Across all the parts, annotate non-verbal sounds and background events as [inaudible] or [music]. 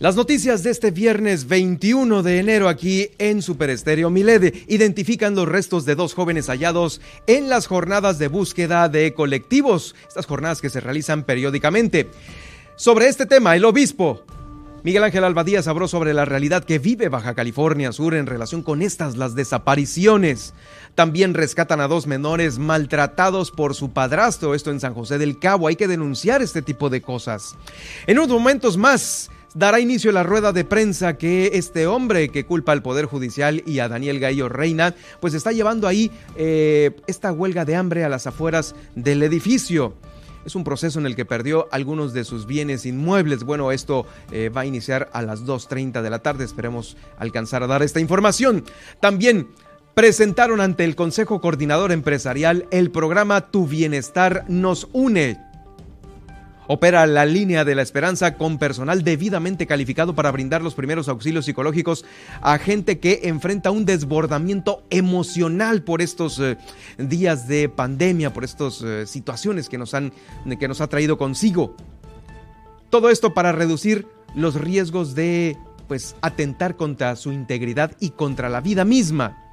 Las noticias de este viernes 21 de enero aquí en Super Estéreo Milede identifican los restos de dos jóvenes hallados en las jornadas de búsqueda de colectivos, estas jornadas que se realizan periódicamente. Sobre este tema, el obispo Miguel Ángel Albadías habló sobre la realidad que vive Baja California Sur en relación con estas, las desapariciones. También rescatan a dos menores maltratados por su padrastro, esto en San José del Cabo. Hay que denunciar este tipo de cosas. En unos momentos más dará inicio la rueda de prensa que este hombre que culpa al Poder Judicial y a Daniel Gallo Reina, pues está llevando ahí eh, esta huelga de hambre a las afueras del edificio. Es un proceso en el que perdió algunos de sus bienes inmuebles. Bueno, esto eh, va a iniciar a las 2.30 de la tarde. Esperemos alcanzar a dar esta información. También presentaron ante el Consejo Coordinador Empresarial el programa Tu Bienestar nos une Opera la línea de la esperanza con personal debidamente calificado para brindar los primeros auxilios psicológicos a gente que enfrenta un desbordamiento emocional por estos eh, días de pandemia, por estas eh, situaciones que nos, han, que nos ha traído consigo. Todo esto para reducir los riesgos de pues atentar contra su integridad y contra la vida misma.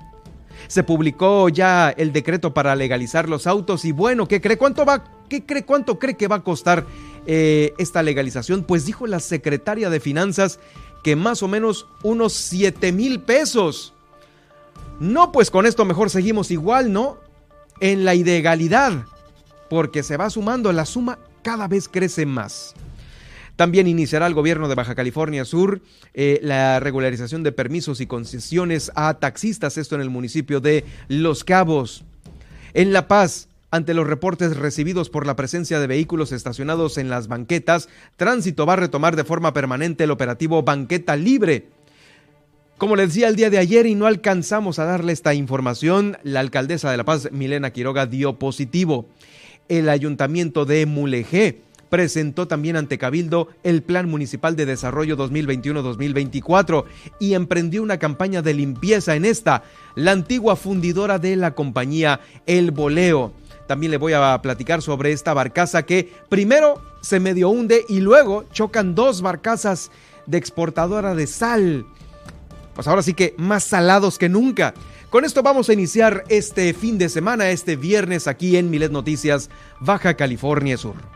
Se publicó ya el decreto para legalizar los autos y bueno, ¿qué cree cuánto va ¿Qué cree, ¿Cuánto cree que va a costar eh, esta legalización? Pues dijo la secretaria de Finanzas que más o menos unos 7 mil pesos. No, pues con esto mejor seguimos igual, ¿no? En la ilegalidad, porque se va sumando, la suma cada vez crece más. También iniciará el gobierno de Baja California Sur eh, la regularización de permisos y concesiones a taxistas, esto en el municipio de Los Cabos. En La Paz, ante los reportes recibidos por la presencia de vehículos estacionados en las banquetas, Tránsito va a retomar de forma permanente el operativo Banqueta Libre. Como les decía el día de ayer y no alcanzamos a darle esta información, la alcaldesa de La Paz, Milena Quiroga, dio positivo. El ayuntamiento de Mulegé presentó también ante Cabildo el Plan Municipal de Desarrollo 2021-2024 y emprendió una campaña de limpieza en esta, la antigua fundidora de la compañía El Boleo. También le voy a platicar sobre esta barcaza que primero se medio hunde y luego chocan dos barcazas de exportadora de sal. Pues ahora sí que más salados que nunca. Con esto vamos a iniciar este fin de semana, este viernes aquí en Milet Noticias, Baja California Sur.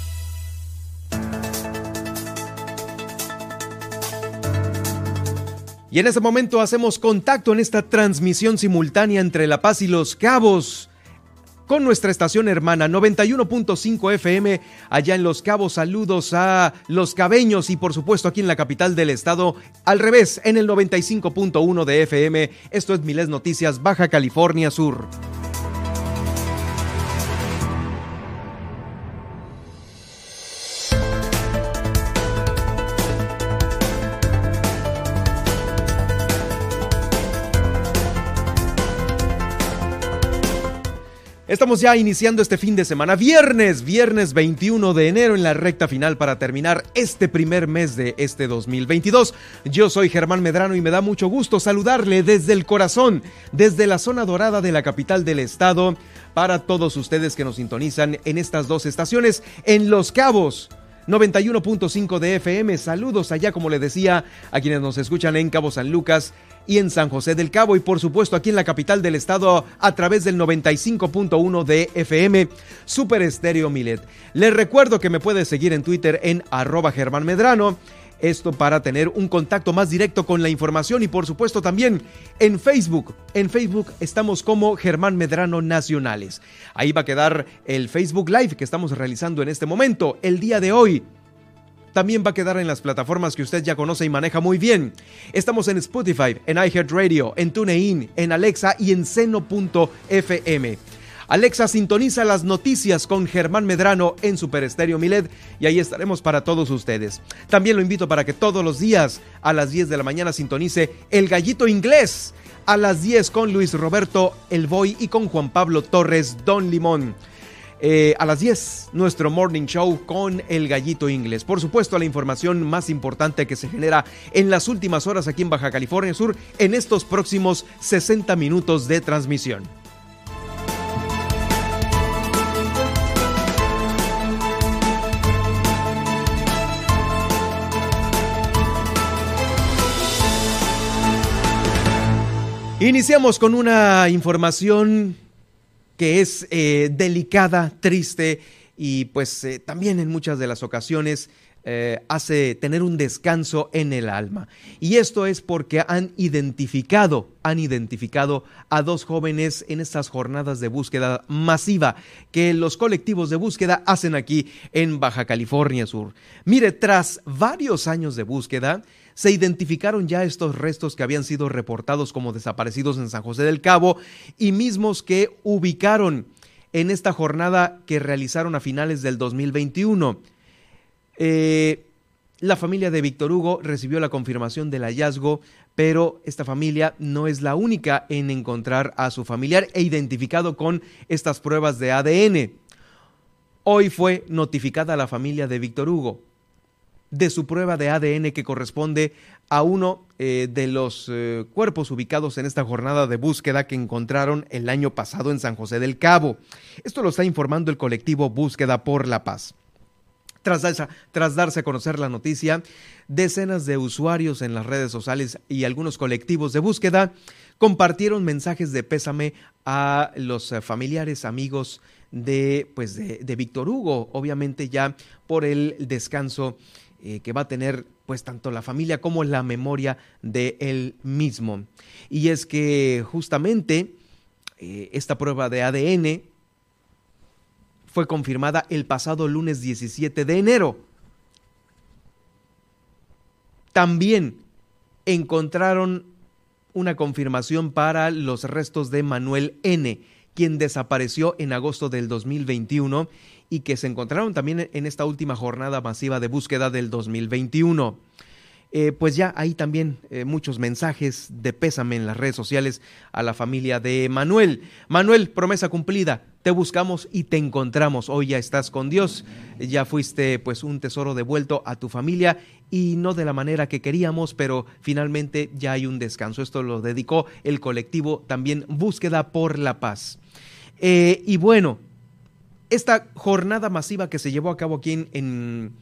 Y en este momento hacemos contacto en esta transmisión simultánea entre La Paz y Los Cabos con nuestra estación hermana 91.5 FM allá en Los Cabos. Saludos a Los Cabeños y por supuesto aquí en la capital del estado al revés en el 95.1 de FM. Esto es Miles Noticias Baja California Sur. Estamos ya iniciando este fin de semana, viernes, viernes 21 de enero en la recta final para terminar este primer mes de este 2022. Yo soy Germán Medrano y me da mucho gusto saludarle desde el corazón, desde la zona dorada de la capital del estado, para todos ustedes que nos sintonizan en estas dos estaciones, en Los Cabos. 91.5 de FM, saludos allá como le decía a quienes nos escuchan en Cabo San Lucas y en San José del Cabo y por supuesto aquí en la capital del estado a través del 95.1 de FM Super Estéreo Milet. Les recuerdo que me puede seguir en Twitter en arroba Germán Medrano Esto para tener un contacto más directo con la información y por supuesto también en Facebook. En Facebook estamos como Germán Medrano Nacionales. Ahí va a quedar el Facebook Live que estamos realizando en este momento, el día de hoy. También va a quedar en las plataformas que usted ya conoce y maneja muy bien. Estamos en Spotify, en iHeartRadio, en TuneIn, en Alexa y en seno.fm. Alexa sintoniza las noticias con Germán Medrano en Super Estéreo Milet y ahí estaremos para todos ustedes. También lo invito para que todos los días a las 10 de la mañana sintonice El Gallito Inglés a las 10 con Luis Roberto El Boy y con Juan Pablo Torres Don Limón. Eh, a las 10, nuestro morning show con el gallito inglés. Por supuesto, la información más importante que se genera en las últimas horas aquí en Baja California Sur en estos próximos 60 minutos de transmisión. Iniciamos con una información que es eh, delicada, triste y pues eh, también en muchas de las ocasiones eh, hace tener un descanso en el alma. Y esto es porque han identificado, han identificado a dos jóvenes en estas jornadas de búsqueda masiva que los colectivos de búsqueda hacen aquí en Baja California Sur. Mire, tras varios años de búsqueda, se identificaron ya estos restos que habían sido reportados como desaparecidos en San José del Cabo y mismos que ubicaron en esta jornada que realizaron a finales del 2021. Eh, la familia de Víctor Hugo recibió la confirmación del hallazgo, pero esta familia no es la única en encontrar a su familiar e identificado con estas pruebas de ADN. Hoy fue notificada la familia de Víctor Hugo de su prueba de ADN que corresponde a uno eh, de los eh, cuerpos ubicados en esta jornada de búsqueda que encontraron el año pasado en San José del Cabo. Esto lo está informando el colectivo Búsqueda por la Paz. Tras, tras, darse a conocer la noticia, decenas de usuarios en las redes sociales y algunos colectivos de búsqueda compartieron mensajes de pésame a los eh, familiares, amigos de, pues de, de Víctor Hugo, obviamente ya por el descanso eh, que va a tener pues tanto la familia como la memoria de él mismo. Y es que justamente eh, esta prueba de ADN fue confirmada el pasado lunes 17 de enero. También encontraron una confirmación para los restos de Manuel N., quien desapareció en agosto del 2021 y que se encontraron también en esta última jornada masiva de búsqueda del 2021. Eh, pues ya hay también eh, muchos mensajes de pésame en las redes sociales a la familia de Manuel. Manuel, promesa cumplida, te buscamos y te encontramos. Hoy ya estás con Dios, ya fuiste pues un tesoro devuelto a tu familia y no de la manera que queríamos, pero finalmente ya hay un descanso. Esto lo dedicó el colectivo también Búsqueda por la Paz. Eh, y bueno, esta jornada masiva que se llevó a cabo aquí en,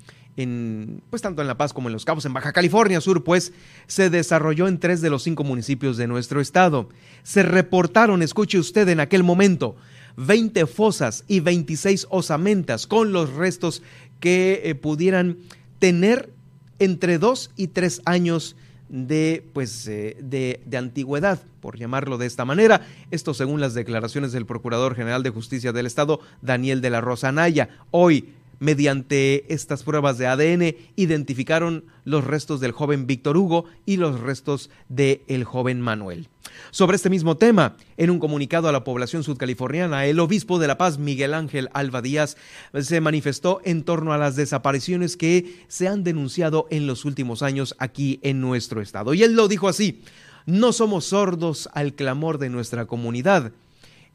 pues tanto en La Paz como en Los Cabos, en Baja California Sur, pues se desarrolló en tres de los cinco municipios de nuestro estado. Se reportaron, escuche usted, en aquel momento, 20 fosas y 26 osamentas con los restos que eh, pudieran tener entre dos y tres años de, pues, eh, de, de, antigüedad, por llamarlo de esta manera. Esto según las declaraciones del Procurador General de Justicia del Estado, Daniel de la Rosa Naya. Hoy, mediante estas pruebas de ADN, identificaron los restos del joven Víctor Hugo y los restos del el joven Manuel. Sobre este mismo tema, en un comunicado a la población sudcaliforniana, el obispo de La Paz, Miguel Ángel Alba Díaz, se manifestó en torno a las desapariciones que se han denunciado en los últimos años aquí en nuestro estado. Y él lo dijo así, no somos sordos al clamor de nuestra comunidad.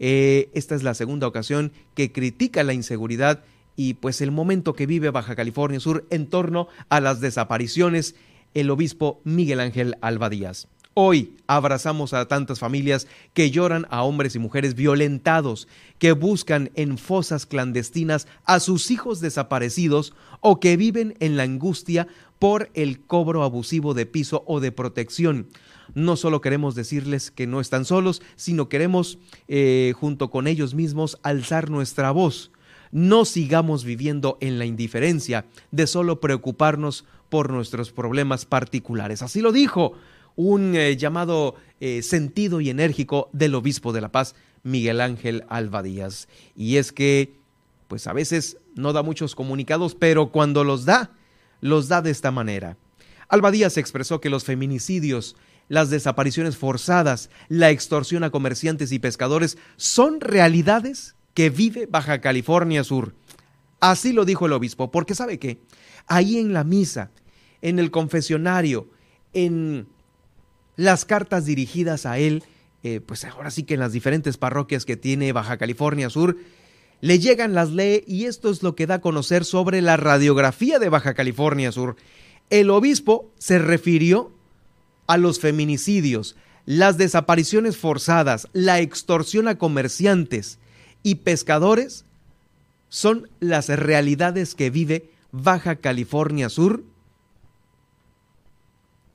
Eh, esta es la segunda ocasión que critica la inseguridad y pues el momento que vive Baja California Sur en torno a las desapariciones, el obispo Miguel Ángel Alba Díaz. Hoy abrazamos a tantas familias que lloran a hombres y mujeres violentados, que buscan en fosas clandestinas a sus hijos desaparecidos o que viven en la angustia por el cobro abusivo de piso o de protección. No solo queremos decirles que no están solos, sino queremos, eh, junto con ellos mismos, alzar nuestra voz. No sigamos viviendo en la indiferencia de solo preocuparnos por nuestros problemas particulares. Así lo dijo un eh, llamado eh, sentido y enérgico del obispo de La Paz, Miguel Ángel Alba Díaz. Y es que, pues a veces no da muchos comunicados, pero cuando los da, los da de esta manera. Alba Díaz expresó que los feminicidios, las desapariciones forzadas, la extorsión a comerciantes y pescadores son realidades que vive Baja California Sur. Así lo dijo el obispo, porque sabe que ahí en la misa, en el confesionario, en las cartas dirigidas a él, eh, pues ahora sí que en las diferentes parroquias que tiene Baja California Sur, le llegan, las lee y esto es lo que da a conocer sobre la radiografía de Baja California Sur. El obispo se refirió a los feminicidios, las desapariciones forzadas, la extorsión a comerciantes y pescadores son las realidades que vive Baja California Sur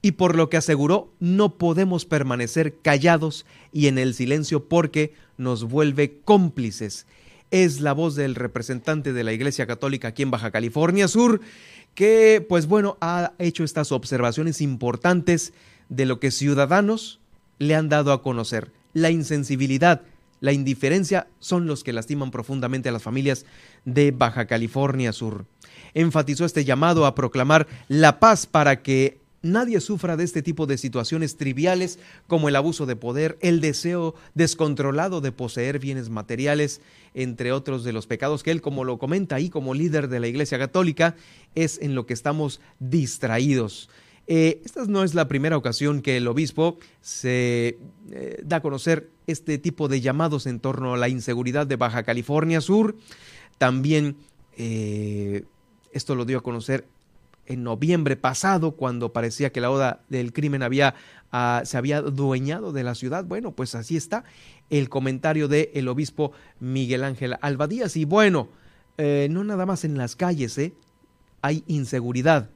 y por lo que aseguró no podemos permanecer callados y en el silencio porque nos vuelve cómplices. Es la voz del representante de la Iglesia Católica aquí en Baja California Sur que pues bueno ha hecho estas observaciones importantes de lo que ciudadanos le han dado a conocer. La insensibilidad, la indiferencia son los que lastiman profundamente a las familias de Baja California Sur. Enfatizó este llamado a proclamar la paz para que nadie sufra de este tipo de situaciones triviales como el abuso de poder, el deseo descontrolado de poseer bienes materiales, entre otros de los pecados que él, como lo comenta ahí como líder de la Iglesia Católica, es en lo que estamos distraídos. Eh, esta no es la primera ocasión que el obispo se eh, da a conocer este tipo de llamados en torno a la inseguridad de Baja California Sur. También eh, esto lo dio a conocer en noviembre pasado, cuando parecía que la oda del crimen había, ah, se había dueñado de la ciudad. Bueno, pues así está el comentario del el obispo Miguel Ángel Albadías. Y bueno, no nada más en las calles, ¿eh? hay inseguridad.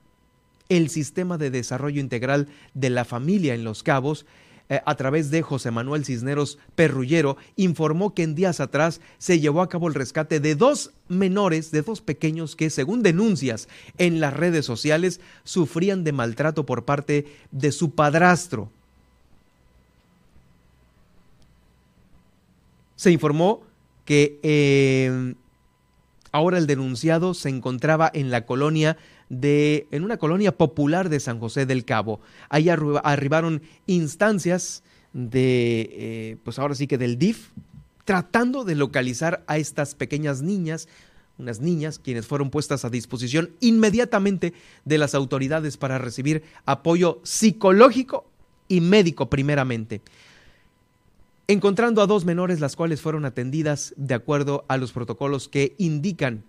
El sistema de desarrollo integral de la familia en Los Cabos eh, a través de José Manuel Cisneros Perrullero, informó que en días atrás se llevó a cabo el rescate de dos menores, de dos pequeños que, según denuncias en las redes sociales, sufrían de maltrato por parte de su padrastro. Se informó que eh, ahora el denunciado se encontraba en la colonia de, en una colonia popular de San José del Cabo. Ahí arribaron instancias de, eh, pues ahora sí que del DIF, tratando de localizar a estas pequeñas niñas, unas niñas quienes fueron puestas a disposición inmediatamente de las autoridades para recibir apoyo psicológico y médico primeramente. Encontrando a dos menores las cuales fueron atendidas de acuerdo a los protocolos que indican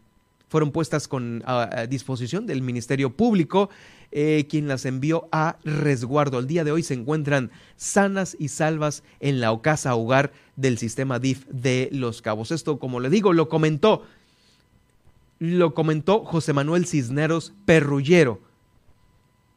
fueron puestas a, disposición del Ministerio Público, eh, quien las envió a resguardo. El día de hoy se encuentran sanas y salvas en la ocasa hogar del sistema DIF de Los Cabos. Esto, como le digo, lo comentó, lo comentó José Manuel Cisneros Perrullero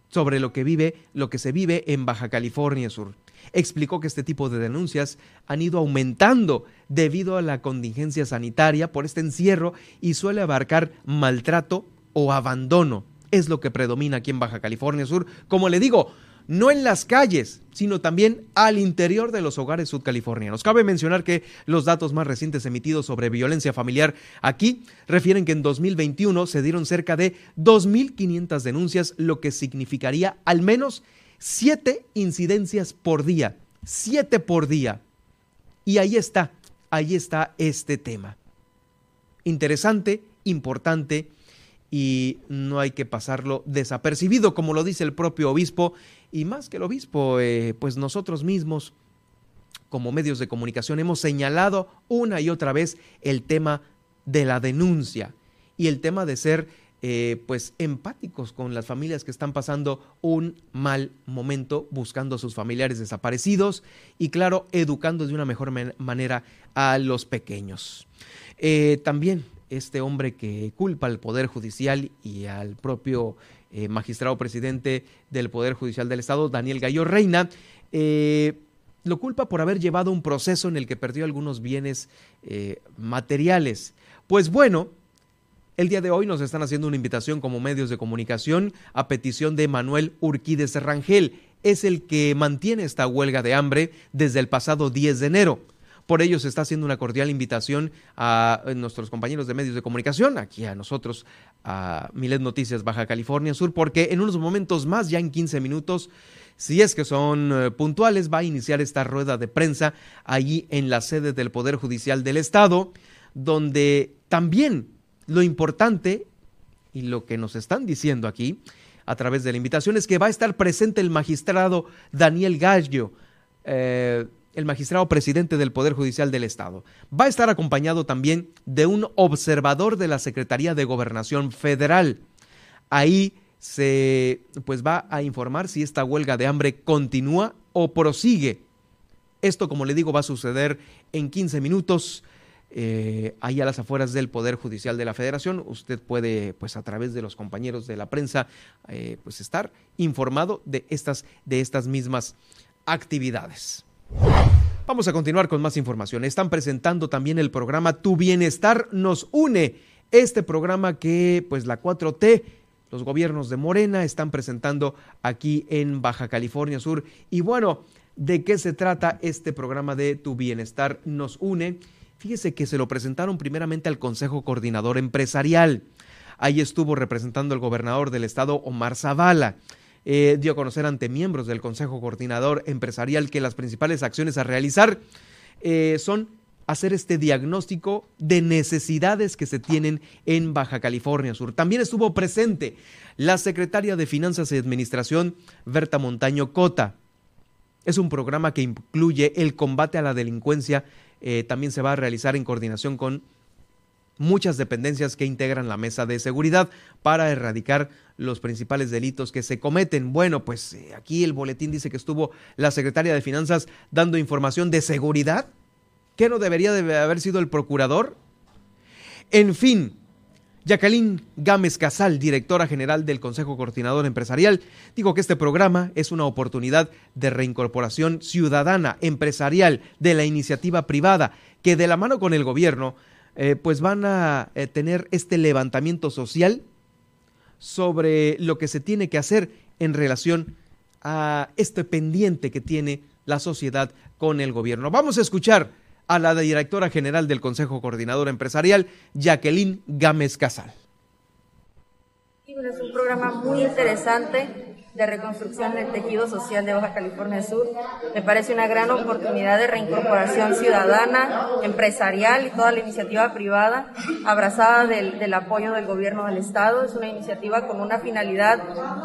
sobre lo que vive, lo que se vive en Baja California Sur explicó que este tipo de denuncias han ido aumentando debido a la contingencia sanitaria por este encierro y suele abarcar maltrato o abandono. Es lo que predomina aquí en Baja California Sur. Como le digo, no en las calles, sino también al interior de los hogares sudcalifornianos. Cabe mencionar que los datos más recientes emitidos sobre violencia familiar aquí refieren que en 2021 se dieron cerca de 2.500 denuncias, lo que significaría al menos Siete incidencias por día, siete por día. Y ahí está, ahí está este tema. Interesante, importante y no hay que pasarlo desapercibido, como lo dice el propio obispo, y más que el obispo, eh, pues nosotros mismos, como medios de comunicación, hemos señalado una y otra vez el tema de la denuncia y el tema de ser eh, pues empáticos con las familias que están pasando un mal momento buscando a sus familiares desaparecidos y claro, educando de una mejor manera a los pequeños. Eh, también este hombre que culpa al Poder Judicial y al propio eh, magistrado presidente del Poder Judicial del Estado, Daniel Gallo Reina, lo culpa por haber llevado un proceso en el que perdió algunos bienes materiales. Pues bueno, El día de hoy nos están haciendo una invitación como medios de comunicación a petición de Manuel Urquídez Rangel. Es el que mantiene esta huelga de hambre desde el pasado 10 de enero. Por ello se está haciendo una cordial invitación a nuestros compañeros de medios de comunicación, aquí a nosotros, a Milet Noticias Baja California Sur, porque en unos momentos más, ya en 15 minutos, si es que son eh, puntuales, va a iniciar esta rueda de prensa allí en la sede del Poder Judicial del Estado, donde también lo importante y lo que nos están diciendo aquí a través de la invitación es que va a estar presente el magistrado Daniel Gallo, eh, el magistrado presidente del Poder Judicial del Estado. Va a estar acompañado también de un observador de la Secretaría de Gobernación Federal. Ahí se pues va a informar si esta huelga de hambre continúa o prosigue. Esto, como le digo, va a suceder en 15 minutos. Eh, ahí a las afueras del Poder Judicial de la Federación. Usted puede, pues a través de los compañeros de la prensa, eh, pues estar informado de estas, de estas mismas actividades. Vamos a continuar con más información. Están presentando también el programa Tu Bienestar nos une. Este programa que pues la 4T, los gobiernos de Morena están presentando aquí en Baja California Sur. Y bueno, ¿de qué se trata este programa de Tu Bienestar nos une? Fíjese que se lo presentaron primeramente al Consejo Coordinador Empresarial. Ahí estuvo representando el gobernador del estado, Omar Zavala. Eh, dio a conocer ante miembros del Consejo Coordinador Empresarial que las principales acciones a realizar eh, son hacer este diagnóstico de necesidades que se tienen en Baja California Sur. También estuvo presente la secretaria de Finanzas y Administración, Berta Montaño Cota. Es un programa que incluye el combate a la delincuencia. Eh, también se va a realizar en coordinación con muchas dependencias que integran la mesa de seguridad para erradicar los principales delitos que se cometen. Bueno, pues eh, aquí el boletín dice que estuvo la secretaria de Finanzas dando información de seguridad. ¿Qué no debería de haber sido el procurador? En fin, Jacqueline Gámez Casal, directora general del Consejo Coordinador Empresarial, dijo que este programa es una oportunidad de reincorporación ciudadana, empresarial, de la iniciativa privada, que de la mano con el gobierno eh, pues van a eh, tener este levantamiento social sobre lo que se tiene que hacer en relación a este pendiente que tiene la sociedad con el gobierno. Vamos a escuchar a la directora general del Consejo Coordinador Empresarial, Jacqueline Gámez Casal. Es un programa muy interesante de reconstrucción del tejido social de Baja California Sur. Me parece una gran oportunidad de reincorporación ciudadana, empresarial y toda la iniciativa privada abrazada del, apoyo del gobierno del Estado. Es una iniciativa con una finalidad,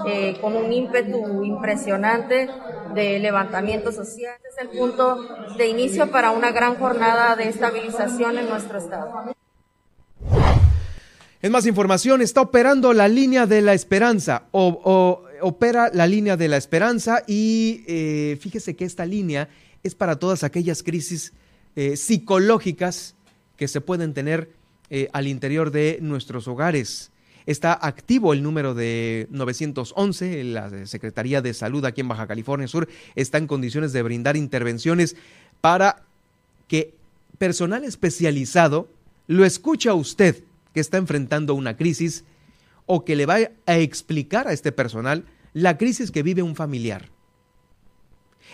eh, con un ímpetu impresionante de levantamiento social. Es el punto de inicio para una gran jornada de estabilización en nuestro Estado. En más información, está operando la línea de la esperanza o opera la línea de la esperanza y eh, fíjese que esta línea es para todas aquellas crisis eh, psicológicas que se pueden tener eh, al interior de nuestros hogares. Está activo el número de 911, la Secretaría de Salud aquí en Baja California Sur está en condiciones de brindar intervenciones para que personal especializado lo escuche a usted que está enfrentando una crisis o que le va a explicar a este personal la crisis que vive un familiar.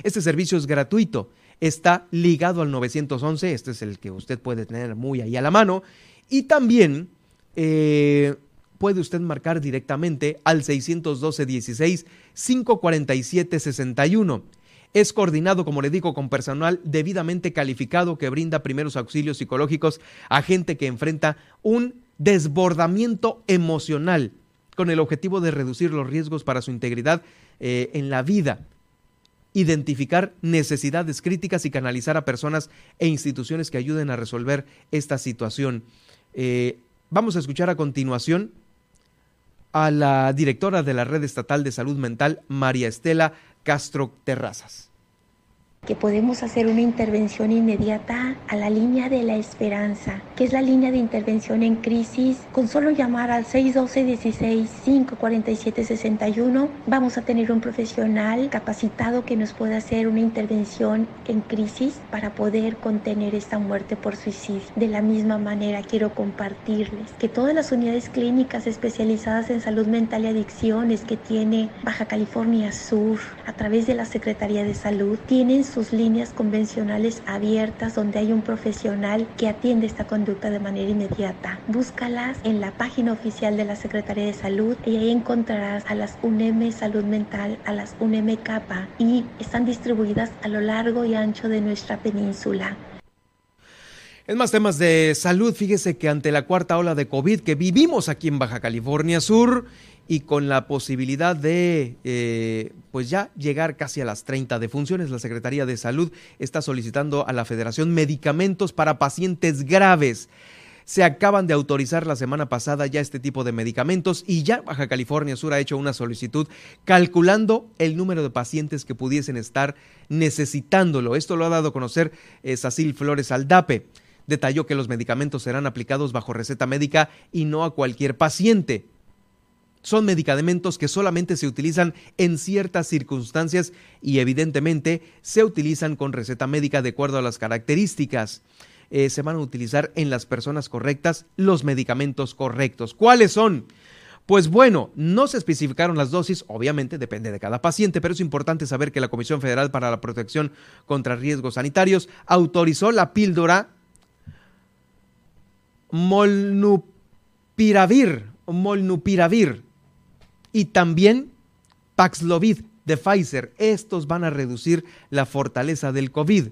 Este servicio es gratuito, está ligado al 911, este es el que usted puede tener muy ahí a la mano, y también eh, puede usted marcar directamente al 612-16 547-61. Es coordinado, como le digo, con personal debidamente calificado que brinda primeros auxilios psicológicos a gente que enfrenta un desbordamiento emocional con el objetivo de reducir los riesgos para su integridad eh, en la vida, identificar necesidades críticas y canalizar a personas e instituciones que ayuden a resolver esta situación. Eh, vamos a escuchar a continuación a la directora de la Red Estatal de Salud Mental, María Estela Castro Terrazas que podemos hacer una intervención inmediata a la línea de la esperanza, que es la línea de intervención en crisis. Con solo llamar al 612-16-547-61 vamos a tener un profesional capacitado que nos pueda hacer una intervención en crisis para poder contener esta muerte por suicidio. De la misma manera quiero compartirles que todas las unidades clínicas especializadas en salud mental y adicciones que tiene Baja California Sur a través de la Secretaría de Salud tienen sus líneas convencionales abiertas donde hay un profesional que atiende esta conducta de manera inmediata. Búscalas en la página oficial de la Secretaría de Salud y ahí encontrarás a las UNEM Salud Mental, a las UNEM CAPA y están distribuidas a lo largo y ancho de nuestra península. En más temas de salud, fíjese que ante la cuarta ola de COVID que vivimos aquí en Baja California Sur y con la posibilidad de, eh, pues ya llegar casi a las 30 defunciones, la Secretaría de Salud está solicitando a la Federación medicamentos para pacientes graves. Se acaban de autorizar la semana pasada ya este tipo de medicamentos y ya Baja California Sur ha hecho una solicitud calculando el número de pacientes que pudiesen estar necesitándolo. Esto lo ha dado a conocer eh, Sacil Flores Aldape. Detalló que los medicamentos serán aplicados bajo receta médica y no a cualquier paciente. Son medicamentos que solamente se utilizan en ciertas circunstancias y evidentemente se utilizan con receta médica de acuerdo a las características. Eh, se van a utilizar en las personas correctas los medicamentos correctos. ¿Cuáles son? Pues bueno, no se especificaron las dosis, obviamente depende de cada paciente, pero es importante saber que la Comisión Federal para la Protección contra Riesgos Sanitarios autorizó la píldora molnupiravir, molnupiravir y también Paxlovid de Pfizer. Estos van a reducir la fortaleza del COVID.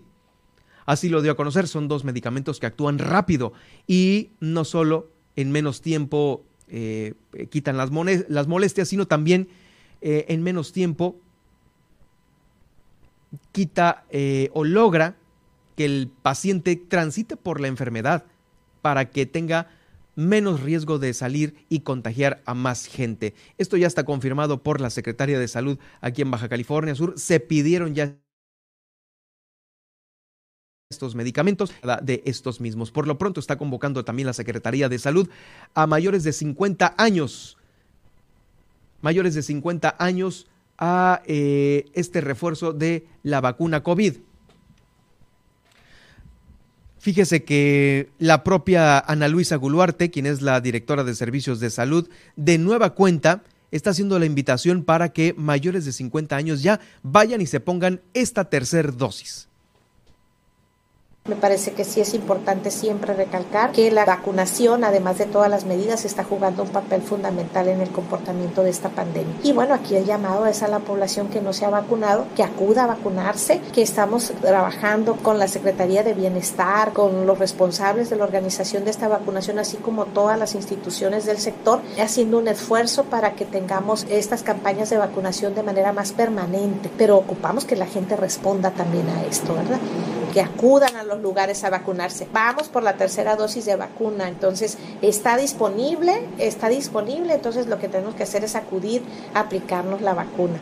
Así lo dio a conocer, son dos medicamentos que actúan rápido y no solo en menos tiempo eh, quitan las, molestias, sino también eh, en menos tiempo quita eh, o logra que el paciente transite por la enfermedad para que tenga menos riesgo de salir y contagiar a más gente. Esto ya está confirmado por la Secretaria de Salud aquí en Baja California Sur. Se pidieron ya estos medicamentos de estos mismos. Por lo pronto está convocando también la Secretaría de Salud a mayores de 50 años, mayores de 50 años a eh, este refuerzo de la vacuna COVID. Fíjese que la propia Ana Luisa Guluarte, quien es la directora de Servicios de Salud, de nueva cuenta está haciendo la invitación para que mayores de 50 años ya vayan y se pongan esta tercera dosis. Me parece que sí es importante siempre recalcar que la vacunación, además de todas las medidas, está jugando un papel fundamental en el comportamiento de esta pandemia. Y bueno, aquí el llamado es a la población que no se ha vacunado, que acuda a vacunarse, que estamos trabajando con la Secretaría de Bienestar, con los responsables de la organización de esta vacunación, así como todas las instituciones del sector, haciendo un esfuerzo para que tengamos estas campañas de vacunación de manera más permanente. Pero ocupamos que la gente responda también a esto, ¿verdad? Que acudan a los lugares a vacunarse. Vamos por la tercera dosis de vacuna, entonces está disponible, está disponible, entonces lo que tenemos que hacer es acudir a aplicarnos la vacuna.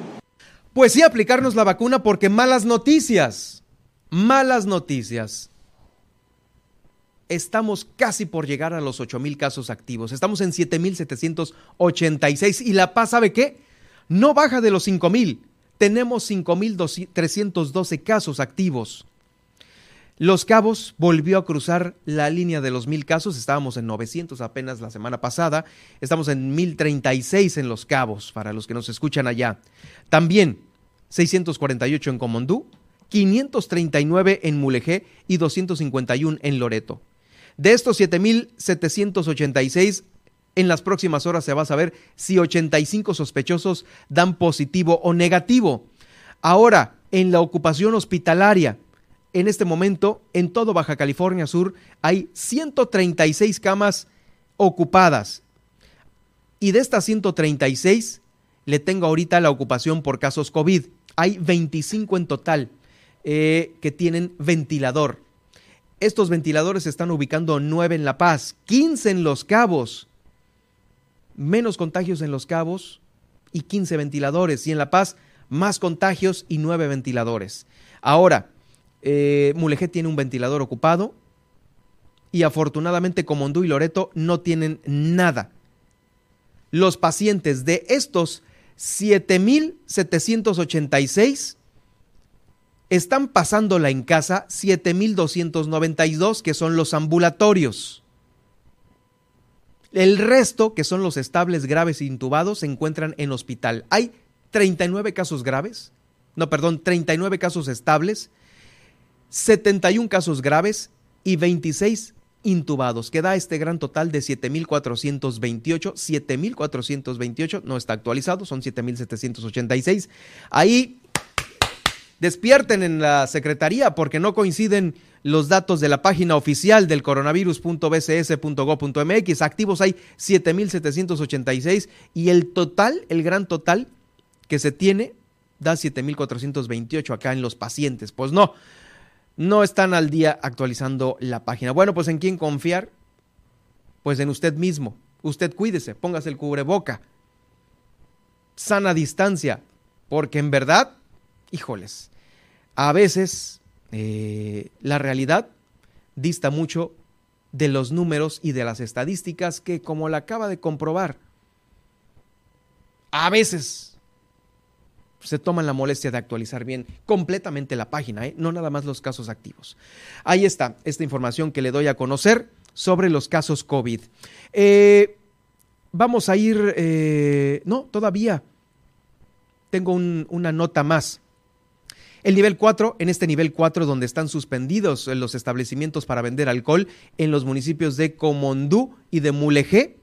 Pues sí, aplicarnos la vacuna porque malas noticias, malas noticias. Estamos casi por llegar a los 8 mil casos activos. Estamos en 7.786 y La Paz, ¿sabe qué? No baja de los 5 mil. Tenemos 5.312 casos activos. Los Cabos volvió a cruzar la línea de los mil casos, estábamos en 900 apenas la semana pasada, estamos en 1036 en Los Cabos, para los que nos escuchan allá. También 648 en Comondú, 539 en Mulegé y 251 en Loreto. De estos 7.786, en las próximas horas se va a saber si 85 sospechosos dan positivo o negativo. Ahora, en la ocupación hospitalaria, en este momento en todo Baja California Sur hay 136 camas ocupadas. Y de estas 136 le tengo ahorita la ocupación por casos COVID. Hay 25 en total eh, que tienen ventilador. Estos ventiladores se están ubicando 9 en La Paz, 15 en Los Cabos, menos contagios en Los Cabos y 15 ventiladores. Y en La Paz, más contagios y 9 ventiladores. Ahora, eh, Mulegé tiene un ventilador ocupado y afortunadamente Comondú y Loreto no tienen nada. Los pacientes de estos 7.786 están pasándola en casa 7.292, que son los ambulatorios. El resto, que son los estables graves e intubados, se encuentran en hospital. Hay 39 casos graves, no, perdón, 39 casos estables, 71 casos graves y 26 intubados, que da este gran total de 7.428. 7.428, no está actualizado, son 7.786. Ahí despierten en la Secretaría porque no coinciden los datos de la página oficial del coronavirus.bcs.go.mx. Activos hay 7.786 y el total, el gran total que se tiene da 7.428 acá en los pacientes. Pues no, no están al día actualizando la página. Bueno, pues en quién confiar? Pues en usted mismo. Usted cuídese, póngase el cubreboca. Sana distancia, porque en verdad, híjoles, a veces eh, la realidad dista mucho de los números y de las estadísticas que, como la acaba de comprobar, a veces se toman la molestia de actualizar bien completamente la página, ¿eh? no nada más los casos activos. Ahí está esta información que le doy a conocer sobre los casos COVID. Eh, vamos a ir, no, todavía tengo una nota más. El nivel 4, en este nivel 4 donde están suspendidos los establecimientos para vender alcohol en los municipios de Comondú y de Mulegé,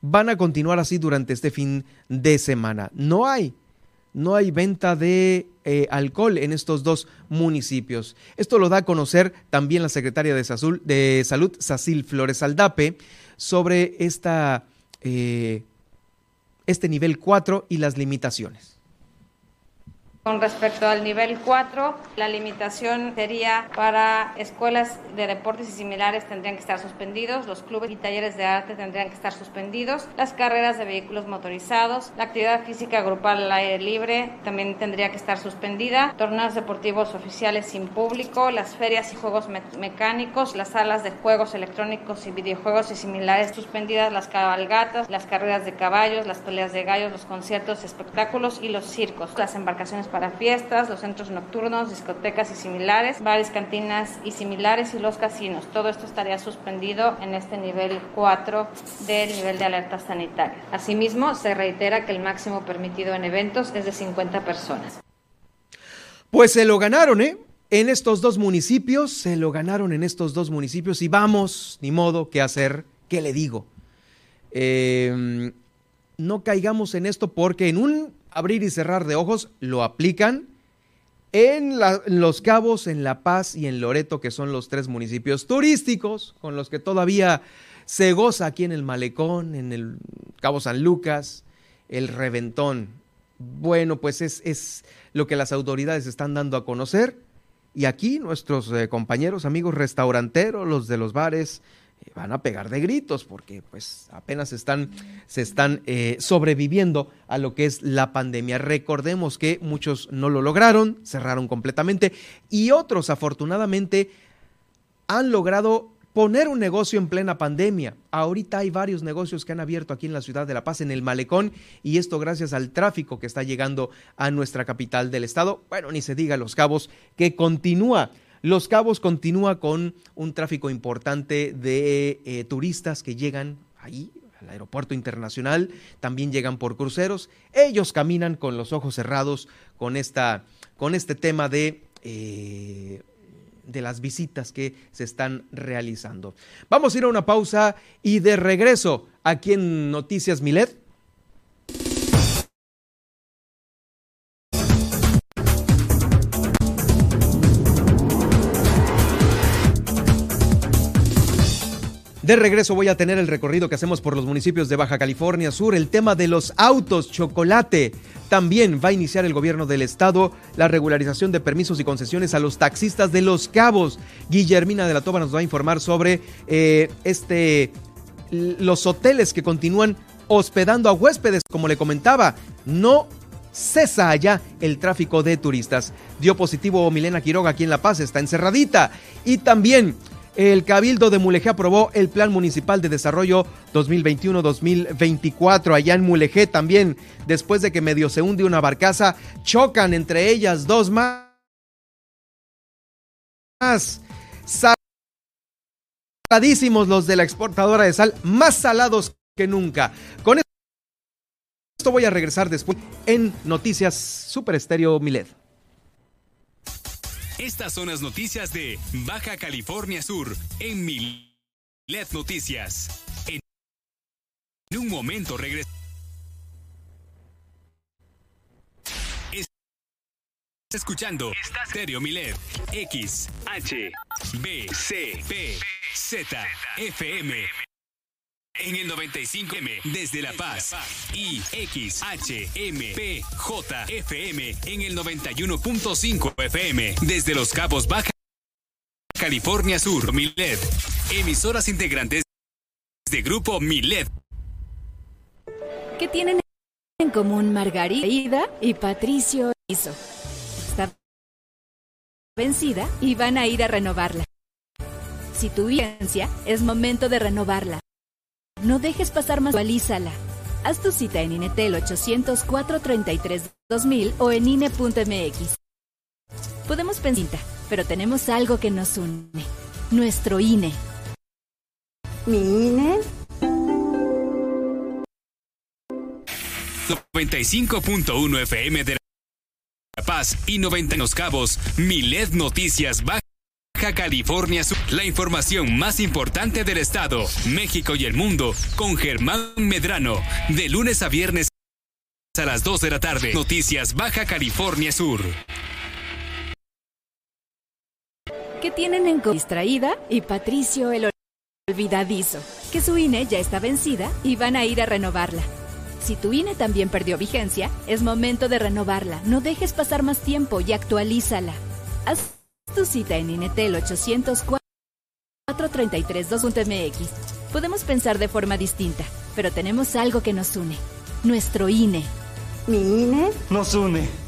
van a continuar así durante este fin de semana. No hay, no hay venta de eh, alcohol en estos dos municipios. Esto lo da a conocer también la secretaria de, Salud, Sacil Flores Aldape, sobre eh, este nivel 4 y las limitaciones. Con respecto al nivel 4, la limitación sería para escuelas de deportes y similares tendrían que estar suspendidos, los clubes y talleres de arte tendrían que estar suspendidos, las carreras de vehículos motorizados, la actividad física grupal al aire libre también tendría que estar suspendida, torneos deportivos oficiales sin público, las ferias y juegos mecánicos, las salas de juegos electrónicos y videojuegos y similares suspendidas, las cabalgatas, las carreras de caballos, las peleas de gallos, los conciertos, espectáculos y los circos, las embarcaciones para para fiestas, los centros nocturnos, discotecas y similares, bares, cantinas y similares y los casinos. Todo esto estaría suspendido en este nivel 4 del nivel de alerta sanitaria. Asimismo, se reitera que el máximo permitido en eventos es de 50 personas. Pues se lo ganaron, ¿eh? En estos dos municipios, se lo ganaron en estos dos municipios y vamos, ni modo, ¿qué hacer? ¿Qué le digo? Eh, no caigamos en esto porque en un abrir y cerrar de ojos lo aplican en, Los Cabos, en La Paz y en Loreto, que son los tres municipios turísticos con los que todavía se goza aquí en el Malecón, en el Cabo San Lucas, el Reventón. Bueno, pues es, lo que las autoridades están dando a conocer. Y aquí nuestros eh, compañeros, amigos restauranteros, los de los bares, van a pegar de gritos porque pues apenas están, se están eh, sobreviviendo a lo que es la pandemia. Recordemos que muchos no lo lograron, cerraron completamente y otros afortunadamente han logrado poner un negocio en plena pandemia. Ahorita hay varios negocios que han abierto aquí en la ciudad de La Paz, en el malecón, y esto gracias al tráfico que está llegando a nuestra capital del estado. Bueno, ni se diga Los Cabos, que continúa los Cabos continúa con un tráfico importante de eh, turistas que llegan ahí al aeropuerto internacional, también llegan por cruceros. Ellos caminan con los ojos cerrados con, esta, con este tema de, eh, de las visitas que se están realizando. Vamos a ir a una pausa y de regreso aquí en Noticias Milet De regreso voy a tener el recorrido que hacemos por los municipios de Baja California Sur, el tema de los autos chocolate. También va a iniciar el gobierno del estado la regularización de permisos y concesiones a los taxistas de Los Cabos. Guillermina de la Toba nos va a informar sobre eh, este, los hoteles que continúan hospedando a huéspedes, como le comentaba. No cesa allá el tráfico de turistas. Dio positivo Milena Quiroga aquí en La Paz, está encerradita. Y también el Cabildo de Mulegé aprobó el Plan Municipal de Desarrollo 2021-2024. Allá en Mulegé también, después de que medio se hunde una barcaza, chocan entre ellas dos más. Saladísimos los de la exportadora de sal, más salados que nunca. Con esto voy a regresar después en Noticias Super Estéreo Milet. Estas son las noticias de Baja California Sur en Milet Noticias. En un momento regresamos. escuchando Stereo Milet X H B C P Z FM en el 95M desde La Paz y XHMPJ FM en el 91.5 FM desde Los Cabos Baja California Sur Milet emisoras integrantes de grupo Milet ¿Qué tienen en común Margarida y Patricio Hizo? Está vencida y van a ir a renovarla. Si tu vigencia es momento de renovarla. No dejes pasar más, actualízala. Haz tu cita en Inetel 804 33 2000 o en INE.mx. Podemos pensar, pero tenemos algo que nos une. Nuestro INE. ¿Mi INE? 95.1 FM de La Paz y 90 en Los Cabos, Milet Noticias Baja. California Sur. La información más importante del estado, México y el mundo con Germán Medrano. De lunes a viernes a las 2 de la tarde. Noticias Baja California Sur. ¿Qué tienen en distraída y Patricio el olvidadizo? Que su INE ya está vencida y van a ir a renovarla. Si tu INE también perdió vigencia, es momento de renovarla. No dejes pasar más tiempo y actualízala. Tu cita en Inetel 804 433 2.mx. Podemos pensar de forma distinta, pero tenemos algo que nos une. Nuestro INE. ¿Mi INE? Nos une.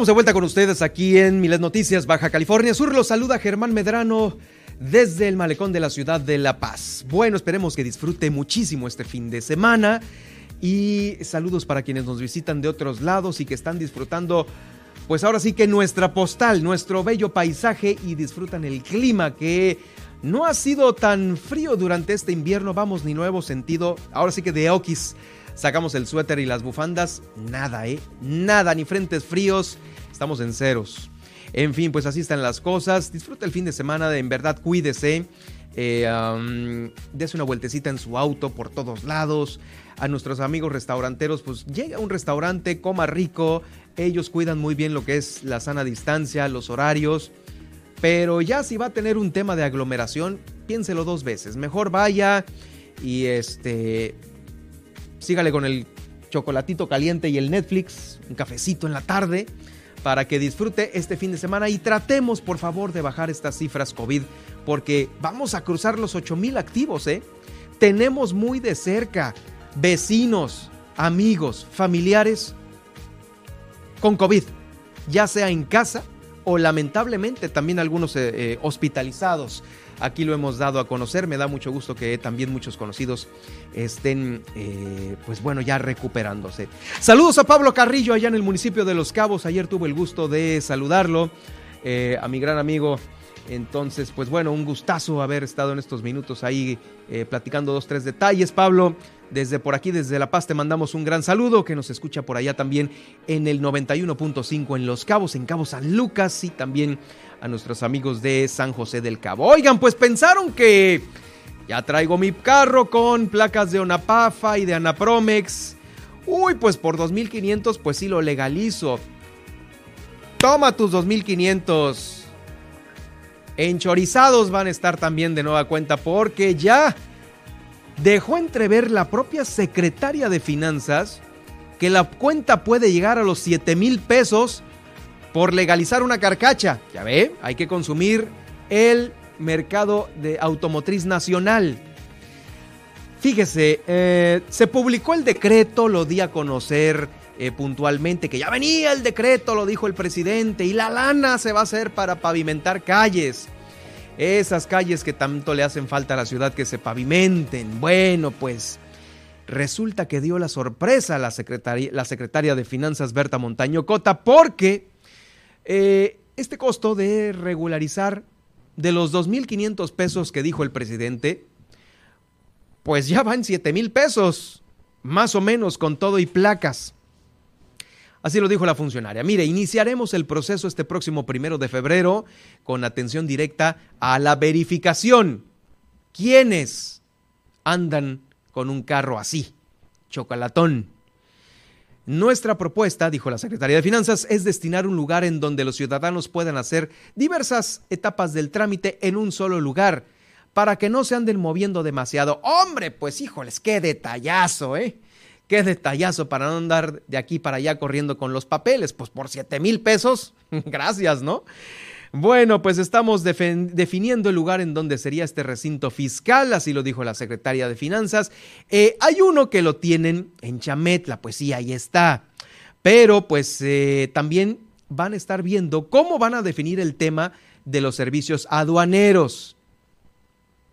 De vuelta con ustedes aquí en Milet Noticias, Baja California Sur. Los saluda Germán Medrano desde el malecón de la ciudad de La Paz. Bueno, esperemos que disfrute muchísimo este fin de semana y saludos para quienes nos visitan de otros lados y que están disfrutando, pues ahora sí que nuestra postal, nuestro bello paisaje y disfrutan el clima que no ha sido tan frío durante este invierno, vamos, ni nuevo sentido, ahora sí que de Oquis sacamos el suéter y las bufandas, nada, ¿eh? Nada, ni frentes fríos, estamos en ceros. En fin, pues así están las cosas. Disfruta el fin de semana, de, en verdad cuídese. Eh, una vueltecita en su auto por todos lados. A nuestros amigos restauranteros, pues llega a un restaurante, coma rico. Ellos cuidan muy bien lo que es la sana distancia, los horarios. Pero ya si va a tener un tema de aglomeración, piénselo dos veces. Mejor vaya y este sígale con el chocolatito caliente y el Netflix, un cafecito en la tarde, para que disfrute este fin de semana y tratemos por favor de bajar estas cifras COVID, porque vamos a cruzar los 8000 activos, ¿eh? Tenemos muy de cerca vecinos, amigos, familiares con COVID, ya sea en casa o lamentablemente también algunos eh, eh, hospitalizados. Aquí lo hemos dado a conocer. Me da mucho gusto que también muchos conocidos estén, eh, pues bueno, ya recuperándose. Saludos a Pablo Carrillo allá en el municipio de Los Cabos. Ayer tuve el gusto de saludarlo. a mi gran amigo entonces, pues bueno, un gustazo haber estado en estos minutos ahí eh, platicando dos, tres detalles. Pablo, desde por aquí, desde La Paz, te mandamos un gran saludo que nos escucha por allá también en el 91.5 en Los Cabos, en Cabo San Lucas y también a nuestros amigos de San José del Cabo. Oigan, pues pensaron que ya traigo mi carro con placas de Onapafa y de Anapromex. Uy, pues por 2.500, pues sí lo legalizo. Toma tus 2.500 Enchorizados van a estar también de nueva cuenta porque ya dejó entrever la propia secretaria de Finanzas que la cuenta puede llegar a los 7 mil pesos por legalizar una carcacha. Ya ve, hay que consumir el mercado de automotriz nacional. Fíjese, eh, se publicó el decreto, lo di a conocer eh, puntualmente, que ya venía el decreto, lo dijo el presidente, y la lana se va a hacer para pavimentar calles. Esas calles que tanto le hacen falta a la ciudad que se pavimenten. Bueno, pues resulta que dio la sorpresa a la secretaria, de Finanzas, Berta Montaño Cota, porque eh, este costo de regularizar de los 2.500 pesos que dijo el presidente, pues ya van siete mil pesos, más o menos con todo y placas. Así lo dijo la funcionaria. Mire, iniciaremos el proceso este próximo primero de febrero con atención directa a la verificación. ¿Quiénes andan con un carro así? Chocolatón. Nuestra propuesta, dijo la Secretaría de Finanzas, es destinar un lugar en donde los ciudadanos puedan hacer diversas etapas del trámite en un solo lugar para que no se anden moviendo demasiado. Hombre, pues híjoles, qué detallazo, ¿eh? Qué detallazo para no andar de aquí para allá corriendo con los papeles. Pues por 7 mil pesos, [laughs] gracias, ¿no? Bueno, pues estamos definiendo el lugar en donde sería este recinto fiscal, así lo dijo la secretaria de Finanzas. Eh, hay uno que lo tienen en Chametla, pues sí, ahí está. Pero pues eh, también van a estar viendo cómo van a definir el tema de los servicios aduaneros.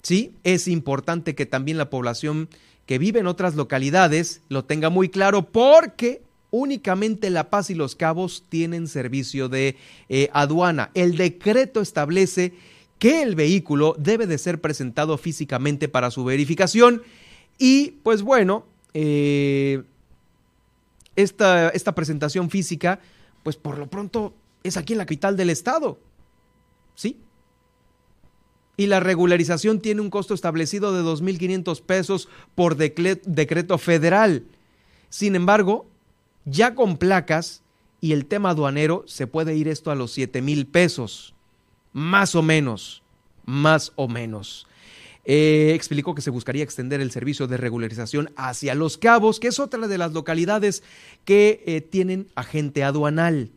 Sí, es importante que también la población que vive en otras localidades lo tenga muy claro porque únicamente La Paz y Los Cabos tienen servicio de eh, aduana. El decreto establece que el vehículo debe de ser presentado físicamente para su verificación y pues bueno, eh, esta, esta presentación física pues por lo pronto es aquí en la capital del estado. ¿Sí? Y la regularización tiene un costo establecido de 2.500 pesos por decreto federal. Sin embargo, ya con placas y el tema aduanero se puede ir esto a los 7.000 pesos, más o menos, más o menos. Eh, explicó que se buscaría extender el servicio de regularización hacia Los Cabos, que es otra de las localidades que eh, tienen agente aduanal.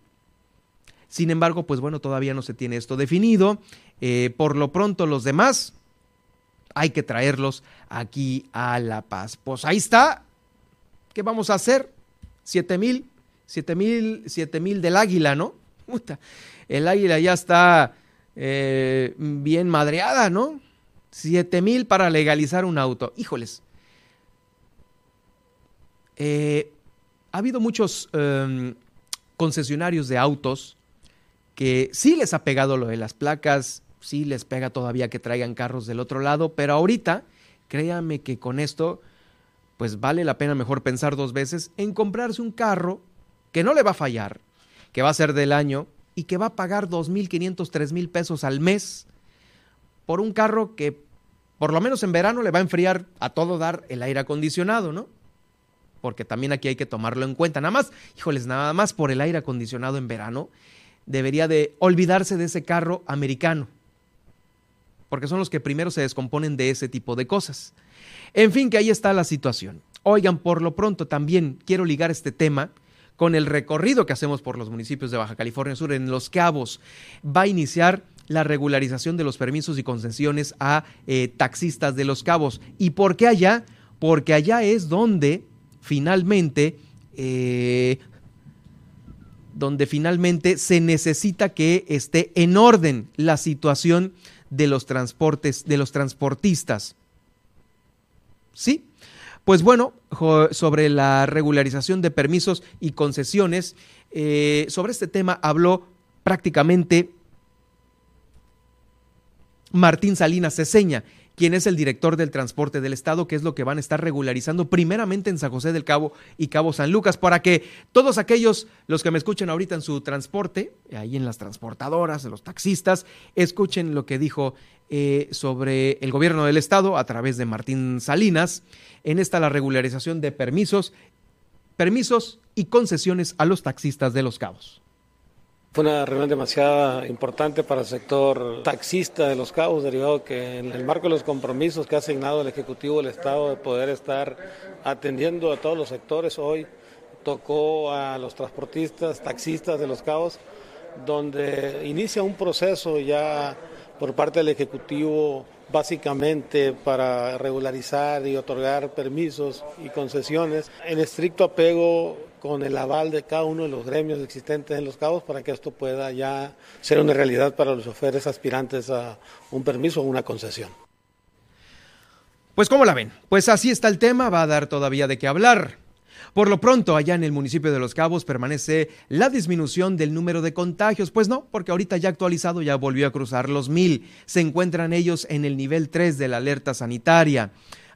Sin embargo, pues bueno, todavía no se tiene esto definido. Eh, por lo pronto los demás hay que traerlos aquí a La Paz. Pues ahí está. ¿Qué vamos a hacer? Siete mil, siete mil, siete mil del águila, ¿no? [laughs] el águila ya está eh, bien madreada, ¿no? Siete mil para legalizar un auto. Híjoles. Eh, ha habido muchos em, concesionarios de autos que sí les ha pegado lo de las placas, sí les pega todavía que traigan carros del otro lado, pero ahorita, créanme que con esto, pues vale la pena mejor pensar dos veces en comprarse un carro que no le va a fallar, que va a ser del año y que va a pagar 2.500, 3.000 pesos al mes por un carro que por lo menos en verano le va a enfriar a todo dar el aire acondicionado, ¿no? Porque también aquí hay que tomarlo en cuenta. Nada más, híjoles, nada más por el aire acondicionado en verano, debería de olvidarse de ese carro americano porque son los que primero se descomponen de ese tipo de cosas. En fin, que ahí está la situación. Oigan, por lo pronto también quiero ligar este tema con el recorrido que hacemos por los municipios de Baja California Sur en Los Cabos. Va a iniciar la regularización de los permisos y concesiones a eh, taxistas de Los Cabos. ¿Y por qué allá? porque allá es donde finalmente, eh, donde finalmente se necesita que esté en orden la situación de los transportes, de los transportistas. ¿Sí? Pues bueno, sobre la regularización de permisos y concesiones, eh, sobre este tema habló prácticamente Martín Salinas Ceseña, quien es el director del transporte del Estado, que es lo que van a estar regularizando primeramente en San José del Cabo y Cabo San Lucas, para que todos aquellos, los que me escuchen ahorita en su transporte, ahí en las transportadoras, en los taxistas, escuchen lo que dijo eh, sobre el gobierno del Estado a través de Martín Salinas, en esta la regularización de permisos, permisos y concesiones a los taxistas de los cabos. Fue una reunión demasiado importante para el sector taxista de Los Cabos, derivado que en el marco de los compromisos que ha asignado el Ejecutivo del Estado de poder estar atendiendo a todos los sectores, hoy tocó a los transportistas, taxistas de Los Cabos, donde inicia un proceso ya por parte del Ejecutivo básicamente para regularizar y otorgar permisos y concesiones. En estricto apego con el aval de cada uno de los gremios existentes en los cabos para que esto pueda ya ser una realidad para los choferes aspirantes a un permiso o una concesión. Pues ¿cómo la ven? Pues así está el tema, va a dar todavía de qué hablar. Por lo pronto, allá en el municipio de Los Cabos permanece la disminución del número de contagios. Pues no, porque ahorita ya actualizado ya volvió a cruzar los mil. Se encuentran ellos en el nivel 3 de la alerta sanitaria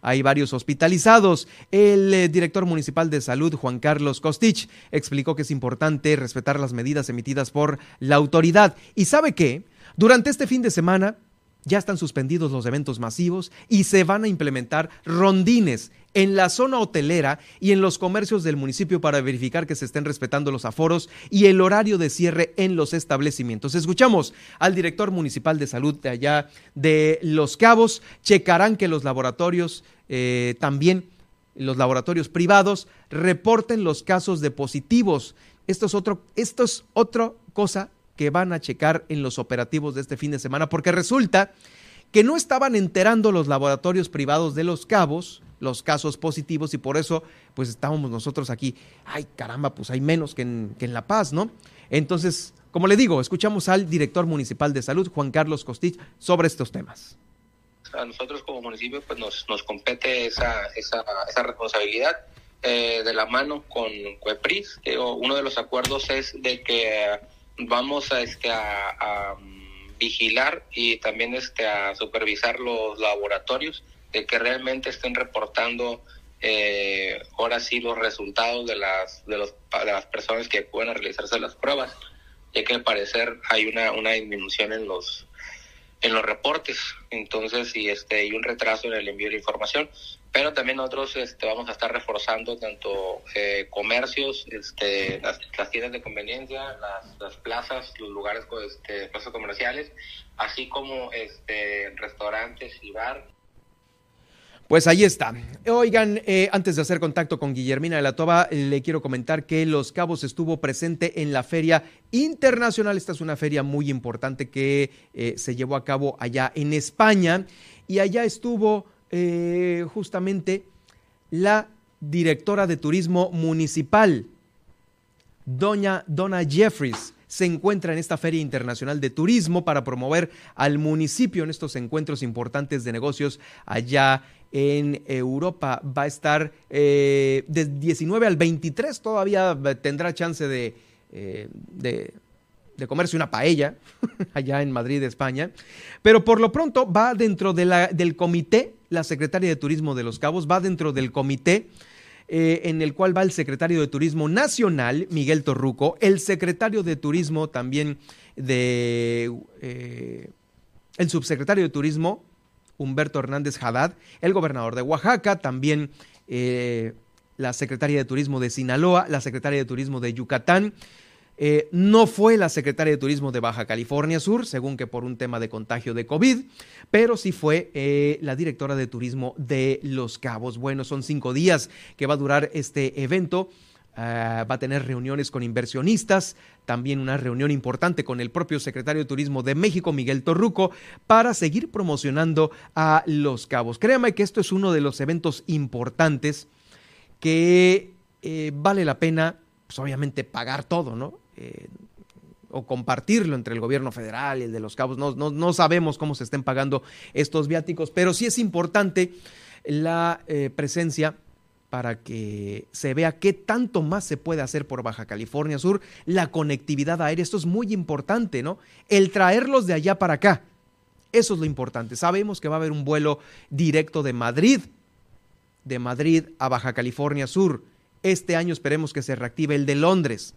hay varios hospitalizados. El eh, director municipal de salud, Juan Carlos Costich, explicó que es importante respetar las medidas emitidas por la autoridad. ¿Y sabe qué? Durante este fin de semana ya están suspendidos los eventos masivos y se van a implementar rondines en la zona hotelera y en los comercios del municipio para verificar que se estén respetando los aforos y el horario de cierre en los establecimientos. Escuchamos al director municipal de salud de allá de Los Cabos. Checarán que los laboratorios eh, también, los laboratorios privados, reporten los casos de positivos. Esto es otro, esto es otra cosa que van a checar en los operativos de este fin de semana, porque resulta que no estaban enterando los laboratorios privados de los cabos los casos positivos y por eso pues estábamos nosotros aquí, ay caramba, pues hay menos que en, que en La Paz, ¿no? Entonces, como le digo, escuchamos al director municipal de salud, Juan Carlos Costich, sobre estos temas. A nosotros como municipio pues nos, nos compete esa, esa, esa responsabilidad eh, de la mano con CUEPRIS. uno de los acuerdos es de que vamos a, este, a, vigilar y también este, a supervisar los laboratorios de que realmente estén reportando eh, ahora sí los resultados de las de, los, de las personas que pueden realizarse las pruebas ya que al parecer hay una, una disminución en los en los reportes entonces y este hay un retraso en el envío de información pero también nosotros este, vamos a estar reforzando tanto eh, comercios, este, las, tiendas de conveniencia, las, plazas, los lugares, este, plazas comerciales, así como este, restaurantes y bar. Pues ahí está. Oigan, eh, antes de hacer contacto con Guillermina de la Toba, le quiero comentar que Los Cabos estuvo presente en la Feria Internacional. Esta es una feria muy importante que eh, se llevó a cabo allá en España y allá estuvo eh, justamente la directora de turismo municipal, doña Donna Jeffries, se encuentra en esta Feria Internacional de Turismo para promover al municipio en estos encuentros importantes de negocios allá en Europa. Va a estar eh, de 19 al 23, todavía tendrá chance de, eh, de de comerse una paella [laughs] allá en Madrid, España. Pero por lo pronto va dentro de la, del comité, la secretaria de Turismo de Los Cabos va dentro del comité eh, en el cual va el secretario de Turismo Nacional, Miguel Torruco, el secretario de Turismo también de... Eh, el subsecretario de Turismo, Humberto Hernández Haddad, el gobernador de Oaxaca, también eh, la secretaria de Turismo de Sinaloa, la secretaria de Turismo de Yucatán, eh, no fue la secretaria de Turismo de Baja California Sur, según que por un tema de contagio de COVID, pero sí fue eh, la directora de Turismo de Los Cabos. Bueno, son cinco días que va a durar este evento Ah, va a tener reuniones con inversionistas, también una reunión importante con el propio secretario de Turismo de México, Miguel Torruco, para seguir promocionando a Los Cabos. Créame que esto es uno de los eventos importantes que eh, vale la pena, pues obviamente, pagar todo, ¿no? Eh, o compartirlo entre el gobierno federal y el de los cabos. No, no, sabemos cómo se estén pagando estos viáticos, pero sí es importante la eh, presencia para que se vea qué tanto más se puede hacer por Baja California Sur, la conectividad aérea, esto es muy importante, ¿no? El traerlos de allá para acá, eso es lo importante. Sabemos que va a haber un vuelo directo de Madrid, de Madrid a Baja California Sur. Este año esperemos que se reactive el de Londres.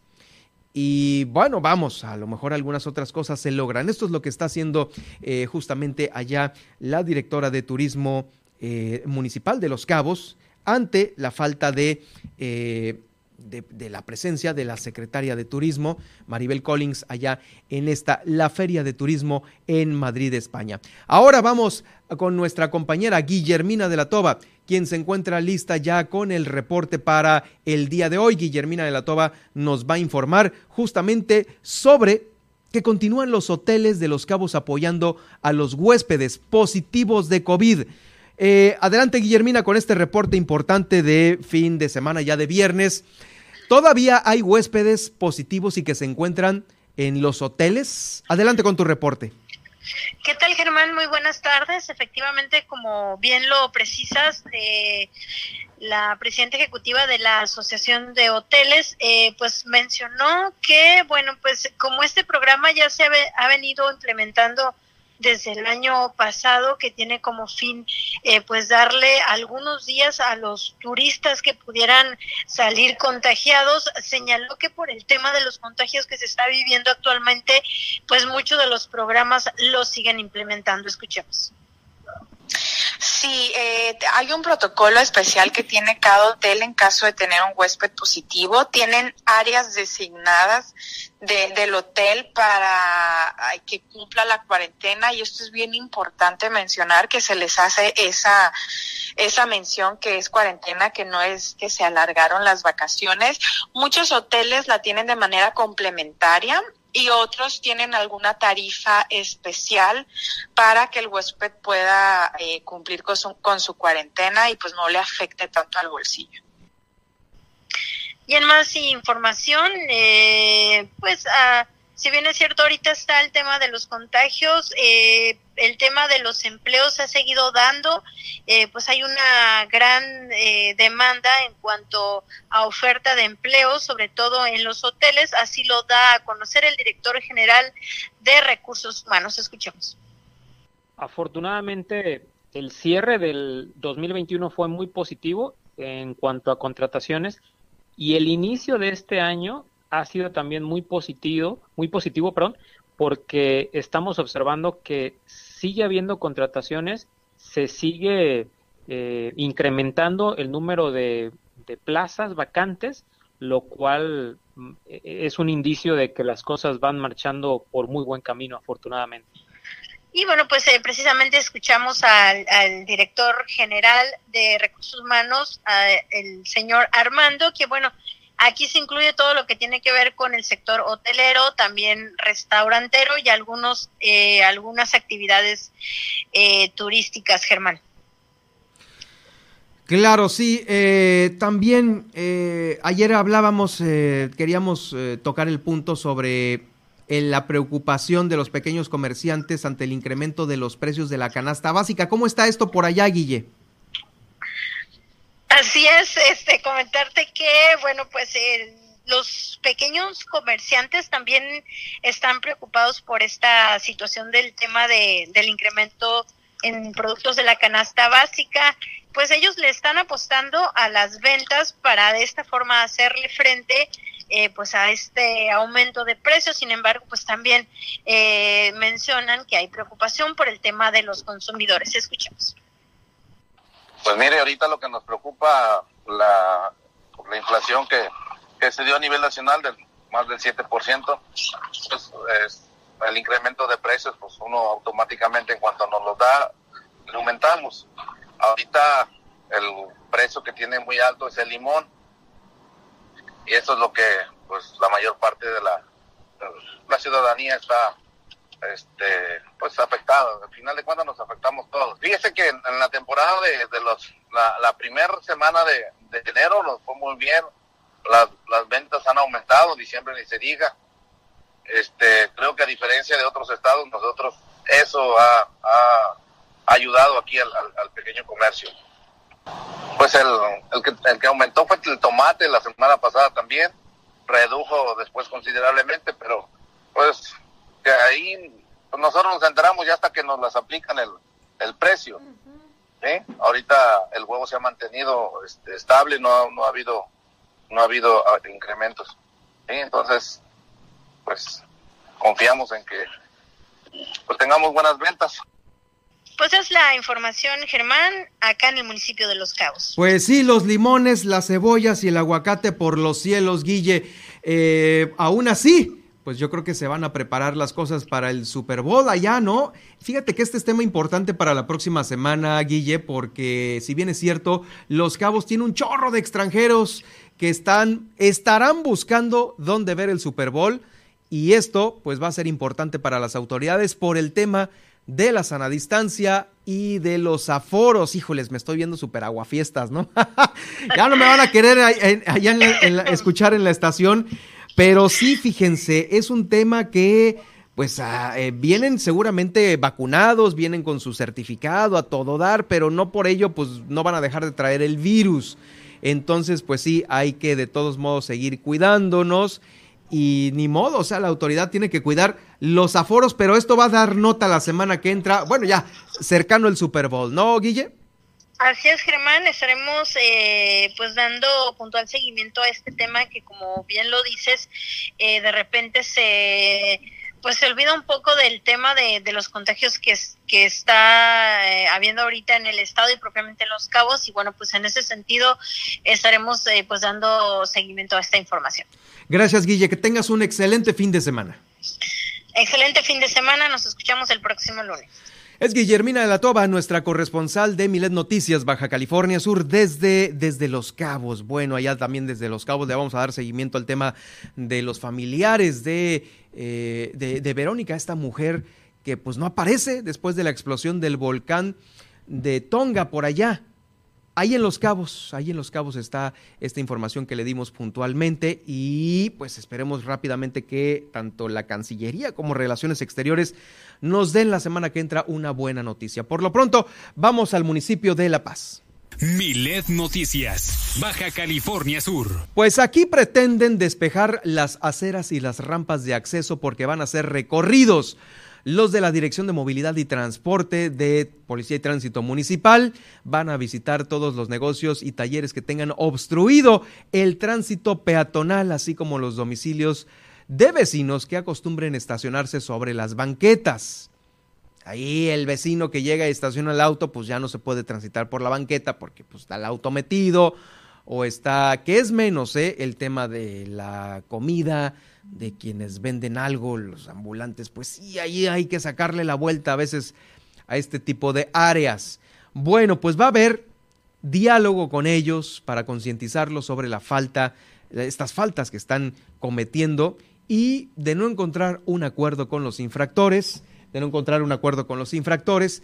Y bueno, vamos, a lo mejor algunas otras cosas se logran. Esto es lo que está haciendo eh, justamente allá la directora de Turismo eh, Municipal de Los Cabos, ante la falta de, eh, de, la presencia de la secretaria de Turismo, Maribel Collins, allá en esta, la Feria de Turismo en Madrid, España. Ahora vamos con nuestra compañera Guillermina de la Toba, quien se encuentra lista ya con el reporte para el día de hoy. Guillermina de la Toba nos va a informar justamente sobre que continúan los hoteles de los cabos apoyando a los huéspedes positivos de COVID. Eh, adelante, Guillermina, con este reporte importante de fin de semana, ya de viernes. ¿Todavía hay huéspedes positivos y que se encuentran en los hoteles? Adelante con tu reporte. ¿Qué tal, Germán? Muy buenas tardes. Efectivamente, como bien lo precisas, eh, la presidenta ejecutiva de la Asociación de Hoteles, eh, pues mencionó que, bueno, pues como este programa ya se ha venido implementando desde el año pasado que tiene como fin eh, pues darle algunos días a los turistas que pudieran salir contagiados. Señaló que por el tema de los contagios que se está viviendo actualmente pues muchos de los programas los siguen implementando. Escuchemos Sí, eh, hay un protocolo especial que tiene cada hotel en caso de tener un huésped positivo. Tienen áreas designadas del hotel para que cumpla la cuarentena y esto es bien importante mencionar que se les hace esa esa mención que es cuarentena, que no es que se alargaron las vacaciones. Muchos hoteles la tienen de manera complementaria y otros tienen alguna tarifa especial para que el huésped pueda eh, cumplir con su, con su cuarentena y pues no le afecte tanto al bolsillo. Y en más información, eh, pues ah, si bien es cierto, ahorita está el tema de los contagios, eh, el tema de los empleos se ha seguido dando, eh, pues hay una gran eh, demanda en cuanto a oferta de empleo, sobre todo en los hoteles, así lo da a conocer el director general de Recursos Humanos. Escuchemos. Afortunadamente, el cierre del 2021 fue muy positivo en cuanto a contrataciones y el inicio de este año ha sido también muy positivo, muy positivo, perdón, porque estamos observando que sigue habiendo contrataciones, se sigue eh, incrementando el número de, plazas vacantes, lo cual mm, es un indicio de que las cosas van marchando por muy buen camino, afortunadamente. Y bueno, pues eh, precisamente escuchamos al, director general de recursos humanos, el señor Armando, que bueno, Aquí se incluye todo lo que tiene que ver con el sector hotelero, también restaurantero y algunos, eh, algunas actividades eh, turísticas, Germán. Claro, sí. Eh, también ayer hablábamos, queríamos tocar el punto sobre la preocupación de los pequeños comerciantes ante el incremento de los precios de la canasta básica. ¿Cómo está esto por allá, Guille? Así es, este, comentarte que, bueno, pues los pequeños comerciantes también están preocupados por esta situación del tema de, del incremento en productos de la canasta básica, pues ellos le están apostando a las ventas para de esta forma hacerle frente eh, pues a este aumento de precios. Sin embargo, pues también eh, mencionan que hay preocupación por el tema de los consumidores. Escuchemos. Pues mire, ahorita lo que nos preocupa la, la inflación que, se dio a nivel nacional del más del 7%, pues es el incremento de precios, pues uno automáticamente en cuanto nos lo da, lo aumentamos. Ahorita el precio que tiene muy alto es el limón. y eso es lo que pues la mayor parte de la ciudadanía está este pues afectada. Al final de cuentas nos afectamos todos. Fíjese que en, la temporada de, los la, la primera semana de, de, enero nos fue muy bien. Las, las ventas han aumentado, diciembre ni se diga. Este, creo que a diferencia de otros estados, nosotros eso ha, ha ayudado aquí al, al, pequeño comercio. Pues el, el, que, el que aumentó fue el tomate la semana pasada también, redujo después considerablemente, pero pues ahí pues nosotros nos enteramos ya hasta que nos las aplican el, el precio. Ahorita el huevo se ha mantenido este, estable, no, no ha habido no ha habido ah, incrementos. Entonces, pues confiamos en que pues tengamos buenas ventas. Pues es la información, Germán, acá en el municipio de Los Cabos. Pues sí, los limones, las cebollas y el aguacate por los cielos, Guille. Eh, aún así, pues yo creo que se van a preparar las cosas para el Super Bowl allá, ¿no? Fíjate que este es tema importante para la próxima semana, Guille, porque si bien es cierto, Los Cabos tiene un chorro de extranjeros que están, estarán buscando dónde ver el Super Bowl y esto pues va a ser importante para las autoridades por el tema de la sana distancia y de los aforos. Híjoles, me estoy viendo súper aguafiestas, ¿no? [laughs] ya no me van a querer allá en escuchar en la estación, pero sí, fíjense, es un tema que pues ah, eh, vienen seguramente vacunados, vienen con su certificado a todo dar, pero no por ello pues no van a dejar de traer el virus. Entonces, pues sí, hay que de todos modos seguir cuidándonos y ni modo, o sea, la autoridad tiene que cuidar los aforos, pero esto va a dar nota la semana que entra, bueno, ya cercano el Super Bowl, ¿no, Guille? Así es, Germán, estaremos eh, pues dando puntual seguimiento a este tema que como bien lo dices, eh, de repente se pues se olvida un poco del tema de, los contagios que, que está eh, habiendo ahorita en el estado y propiamente en los cabos y bueno pues en ese sentido estaremos pues dando seguimiento a esta información. Gracias, Guille. Que tengas un excelente fin de semana. Excelente fin de semana. Nos escuchamos el próximo lunes. Es Guillermina de la Toba, nuestra corresponsal de Milet Noticias, Baja California Sur, desde, desde Los Cabos. Bueno, allá también desde Los Cabos le vamos a dar seguimiento al tema de los familiares de, eh, de, de Verónica, esta mujer que pues no aparece después de la explosión del volcán de Tonga por allá. Ahí en Los Cabos, ahí en Los Cabos está esta información que le dimos puntualmente y pues esperemos rápidamente que tanto la Cancillería como Relaciones Exteriores nos den la semana que entra una buena noticia. Por lo pronto, vamos al municipio de La Paz. Milet Noticias, Baja California Sur. Pues aquí pretenden despejar las aceras y las rampas de acceso porque van a ser recorridos los de la Dirección de Movilidad y Transporte de Policía y Tránsito Municipal van a visitar todos los negocios y talleres que tengan obstruido el tránsito peatonal, así como los domicilios de vecinos que acostumbren estacionarse sobre las banquetas. Ahí el vecino que llega y estaciona el auto, pues ya no se puede transitar por la banqueta porque pues, está el auto metido o está, que es menos, ¿eh? el tema de la comida, de quienes venden algo, los ambulantes, pues sí, ahí hay que sacarle la vuelta a veces a este tipo de áreas. Bueno, pues va a haber diálogo con ellos para concientizarlos sobre la falta, estas faltas que están cometiendo y de no encontrar un acuerdo con los infractores, de no encontrar un acuerdo con los infractores,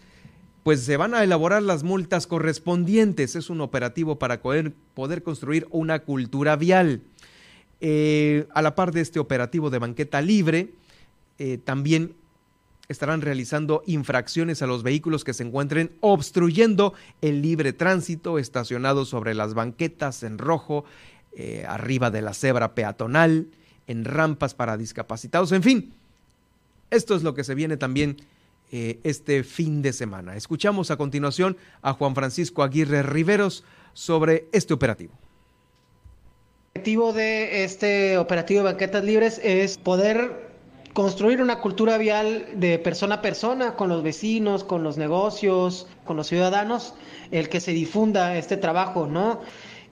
pues se van a elaborar las multas correspondientes. Es un operativo para poder, poder construir una cultura vial. Eh, a la par de este operativo de banqueta libre, eh, también estarán realizando infracciones a los vehículos que se encuentren obstruyendo el libre tránsito, estacionados sobre las banquetas en rojo, eh, arriba de la cebra peatonal, en rampas para discapacitados, en fin. Esto es lo que se viene también este fin de semana. Escuchamos a continuación a Juan Francisco Aguirre Riveros sobre este operativo. Objetivo de este operativo de banquetas libres es poder construir una cultura vial de persona a persona con los vecinos, con los negocios, con los ciudadanos, el que se difunda este trabajo, ¿no?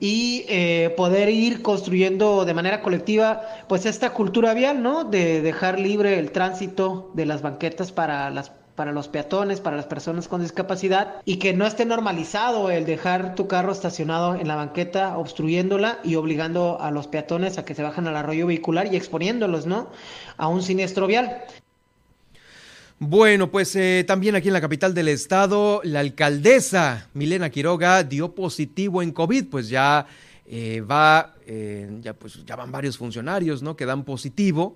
Y eh, poder ir construyendo de manera colectiva, pues esta cultura vial, ¿no? De dejar libre el tránsito de las banquetas para las para los peatones, para las personas con discapacidad y que no esté normalizado el dejar tu carro estacionado en la banqueta obstruyéndola y obligando a los peatones a que se bajen al arroyo vehicular y exponiéndolos, ¿no? A un siniestro vial. Bueno, pues eh, también aquí en la capital del estado, la alcaldesa Milena Quiroga dio positivo en COVID, pues ya eh, va, eh, ya pues ya van varios funcionarios, ¿no? Que dan positivo,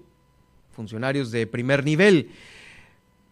funcionarios de primer nivel.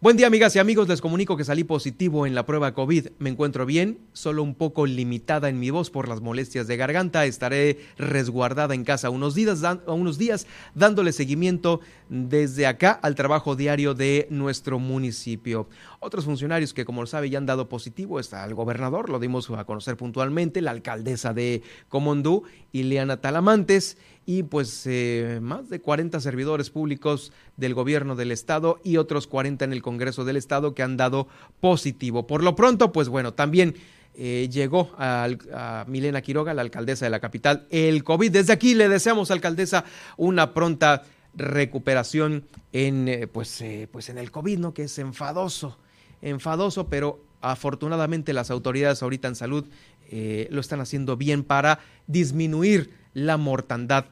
Buen día, amigas y amigos. Les comunico que salí positivo en la prueba COVID. Me encuentro bien, solo un poco limitada en mi voz por las molestias de garganta. Estaré resguardada en casa unos días, unos días dándole seguimiento desde acá al trabajo diario de nuestro municipio. Otros funcionarios que, como lo sabe, ya han dado positivo está el gobernador, lo dimos a conocer puntualmente, la alcaldesa de Comondú, Ileana Talamantes, y pues eh, más de 40 servidores públicos del gobierno del estado y otros 40 en el Congreso del estado que han dado positivo. Por lo pronto, pues bueno, también eh, llegó a, Milena Quiroga, la alcaldesa de la capital, el COVID. Desde aquí le deseamos, alcaldesa, una pronta recuperación en, eh, pues, pues en el COVID, ¿no? Que es enfadoso enfadoso, pero afortunadamente las autoridades ahorita en salud eh, lo están haciendo bien para disminuir la mortandad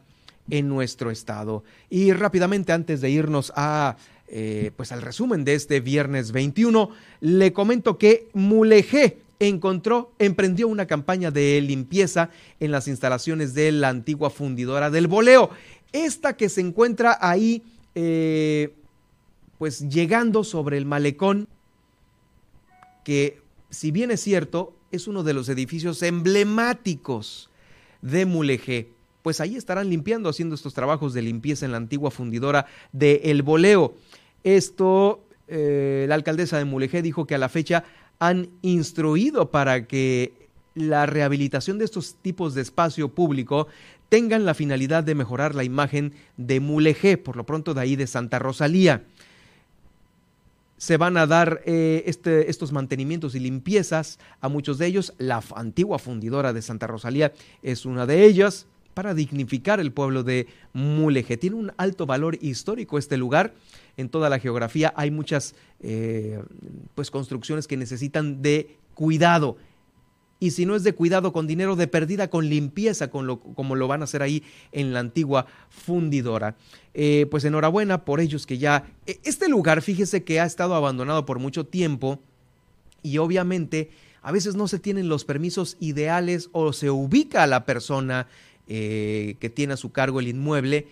en nuestro estado. Y rápidamente, antes de irnos a eh, pues al resumen de este viernes 21, le comento que Mulegé encontró, emprendió una campaña de limpieza en las instalaciones de la antigua fundidora del Boleo. Esta que se encuentra ahí, eh, pues llegando sobre el malecón que, si bien es cierto, es uno de los edificios emblemáticos de Mulegé, pues ahí estarán limpiando, haciendo estos trabajos de limpieza en la antigua fundidora de El Boleo. Esto, eh, la alcaldesa de Mulegé dijo que a la fecha han instruido para que la rehabilitación de estos tipos de espacio público tengan la finalidad de mejorar la imagen de Mulegé, por lo pronto de ahí de Santa Rosalía se van a dar eh, este, estos mantenimientos y limpiezas a muchos de ellos. La antigua fundidora de Santa Rosalía es una de ellas para dignificar el pueblo de Mulegé. Tiene un alto valor histórico este lugar. En toda la geografía hay muchas eh, pues construcciones que necesitan de cuidado y si no es de cuidado con dinero de pérdida, con limpieza, con lo, como lo van a hacer ahí en la antigua fundidora. Eh, pues enhorabuena por ellos que ya... E, este lugar, fíjese que ha estado abandonado por mucho tiempo y obviamente a veces no se tienen los permisos ideales o se ubica a la persona eh, que tiene a su cargo el inmueble,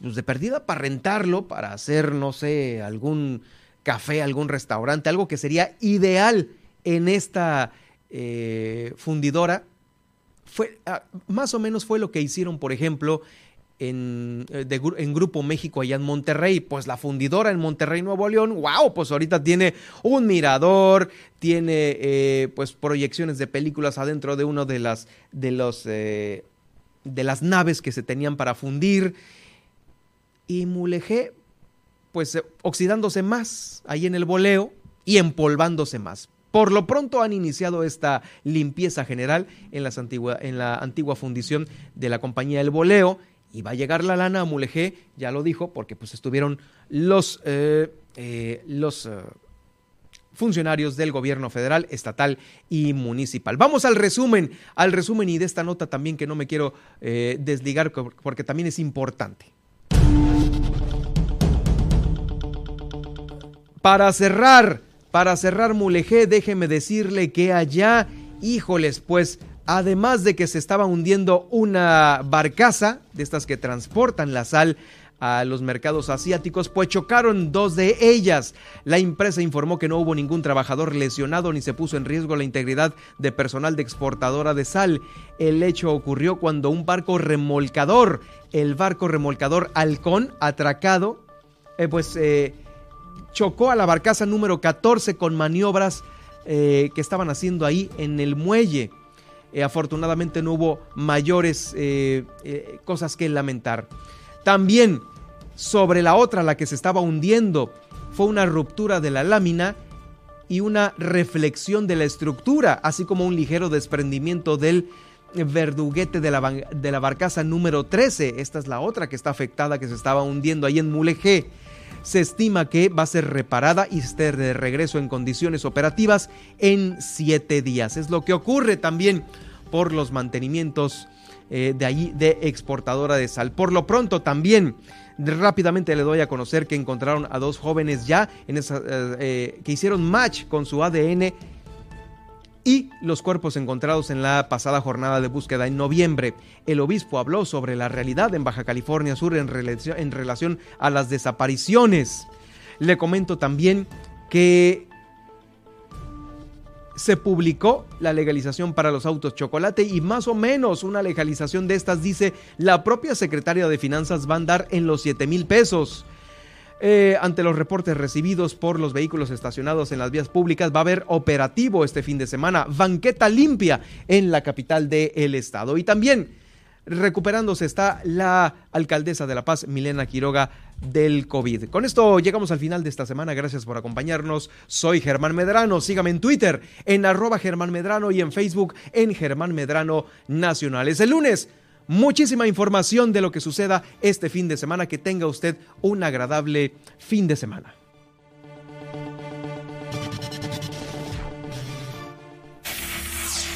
pues de perdida para rentarlo, para hacer, no sé, algún café, algún restaurante, algo que sería ideal en esta eh, fundidora, fue, ah, más o menos fue lo que hicieron, por ejemplo, en, eh, en, Grupo México allá en Monterrey. Pues la fundidora en Monterrey, Nuevo León, wow, pues ahorita tiene un mirador, tiene eh, pues proyecciones de películas adentro de uno de las, de los, de las naves que se tenían para fundir. Y Mulegé, pues oxidándose más ahí en el boleo y empolvándose más. Por lo pronto han iniciado esta limpieza general en, la antigua fundición de la compañía El Boleo y va a llegar la lana a Mulegé, ya lo dijo, porque pues estuvieron los, eh, eh, los eh, funcionarios del gobierno federal, estatal y municipal. Vamos al resumen, al resumen y de esta nota también que no me quiero desligar porque también es importante. Para cerrar, para cerrar Mulegé, déjeme decirle que allá, híjoles, pues además de que se estaba hundiendo una barcaza de estas que transportan la sal a los mercados asiáticos, pues chocaron dos de ellas. La empresa informó que no hubo ningún trabajador lesionado ni se puso en riesgo la integridad de personal de exportadora de sal. El hecho ocurrió cuando un barco remolcador, el barco remolcador Halcón, atracado, eh, pues eh, chocó a la barcaza número 14 con maniobras eh, que estaban haciendo ahí en el muelle. Eh, afortunadamente no hubo mayores eh, cosas que lamentar. También sobre la otra, la que se estaba hundiendo, fue una ruptura de la lámina y una reflexión de la estructura, así como un ligero desprendimiento del verduguete de la, de la barcaza número 13. Esta es la otra que está afectada, que se estaba hundiendo ahí en Mulegé. se estima que va a ser reparada y esté de regreso en condiciones operativas en siete días. Es lo que ocurre también por los mantenimientos eh, de allí de exportadora de sal. Por lo pronto también rápidamente le doy a conocer que encontraron a dos jóvenes ya en eh, eh, que hicieron match con su ADN y los cuerpos encontrados en la pasada jornada de búsqueda en noviembre. El obispo habló sobre la realidad en Baja California Sur en relación, en relación a las desapariciones. Le comento también que se publicó la legalización para los autos chocolate y más o menos una legalización de estas dice la propia secretaria de Finanzas va a andar en los 7 mil pesos. Eh, ante los reportes recibidos por los vehículos estacionados en las vías públicas, va a haber operativo este fin de semana, banqueta limpia en la capital del estado. Y también recuperándose está la alcaldesa de La Paz, Milena Quiroga, del COVID. Con esto llegamos al final de esta semana. Gracias por acompañarnos. Soy Germán Medrano. Sígame en Twitter en arroba Germán Medrano y en Facebook en Germán Medrano Nacionales. El lunes muchísima información de lo que suceda este fin de semana. Que tenga usted un agradable fin de semana.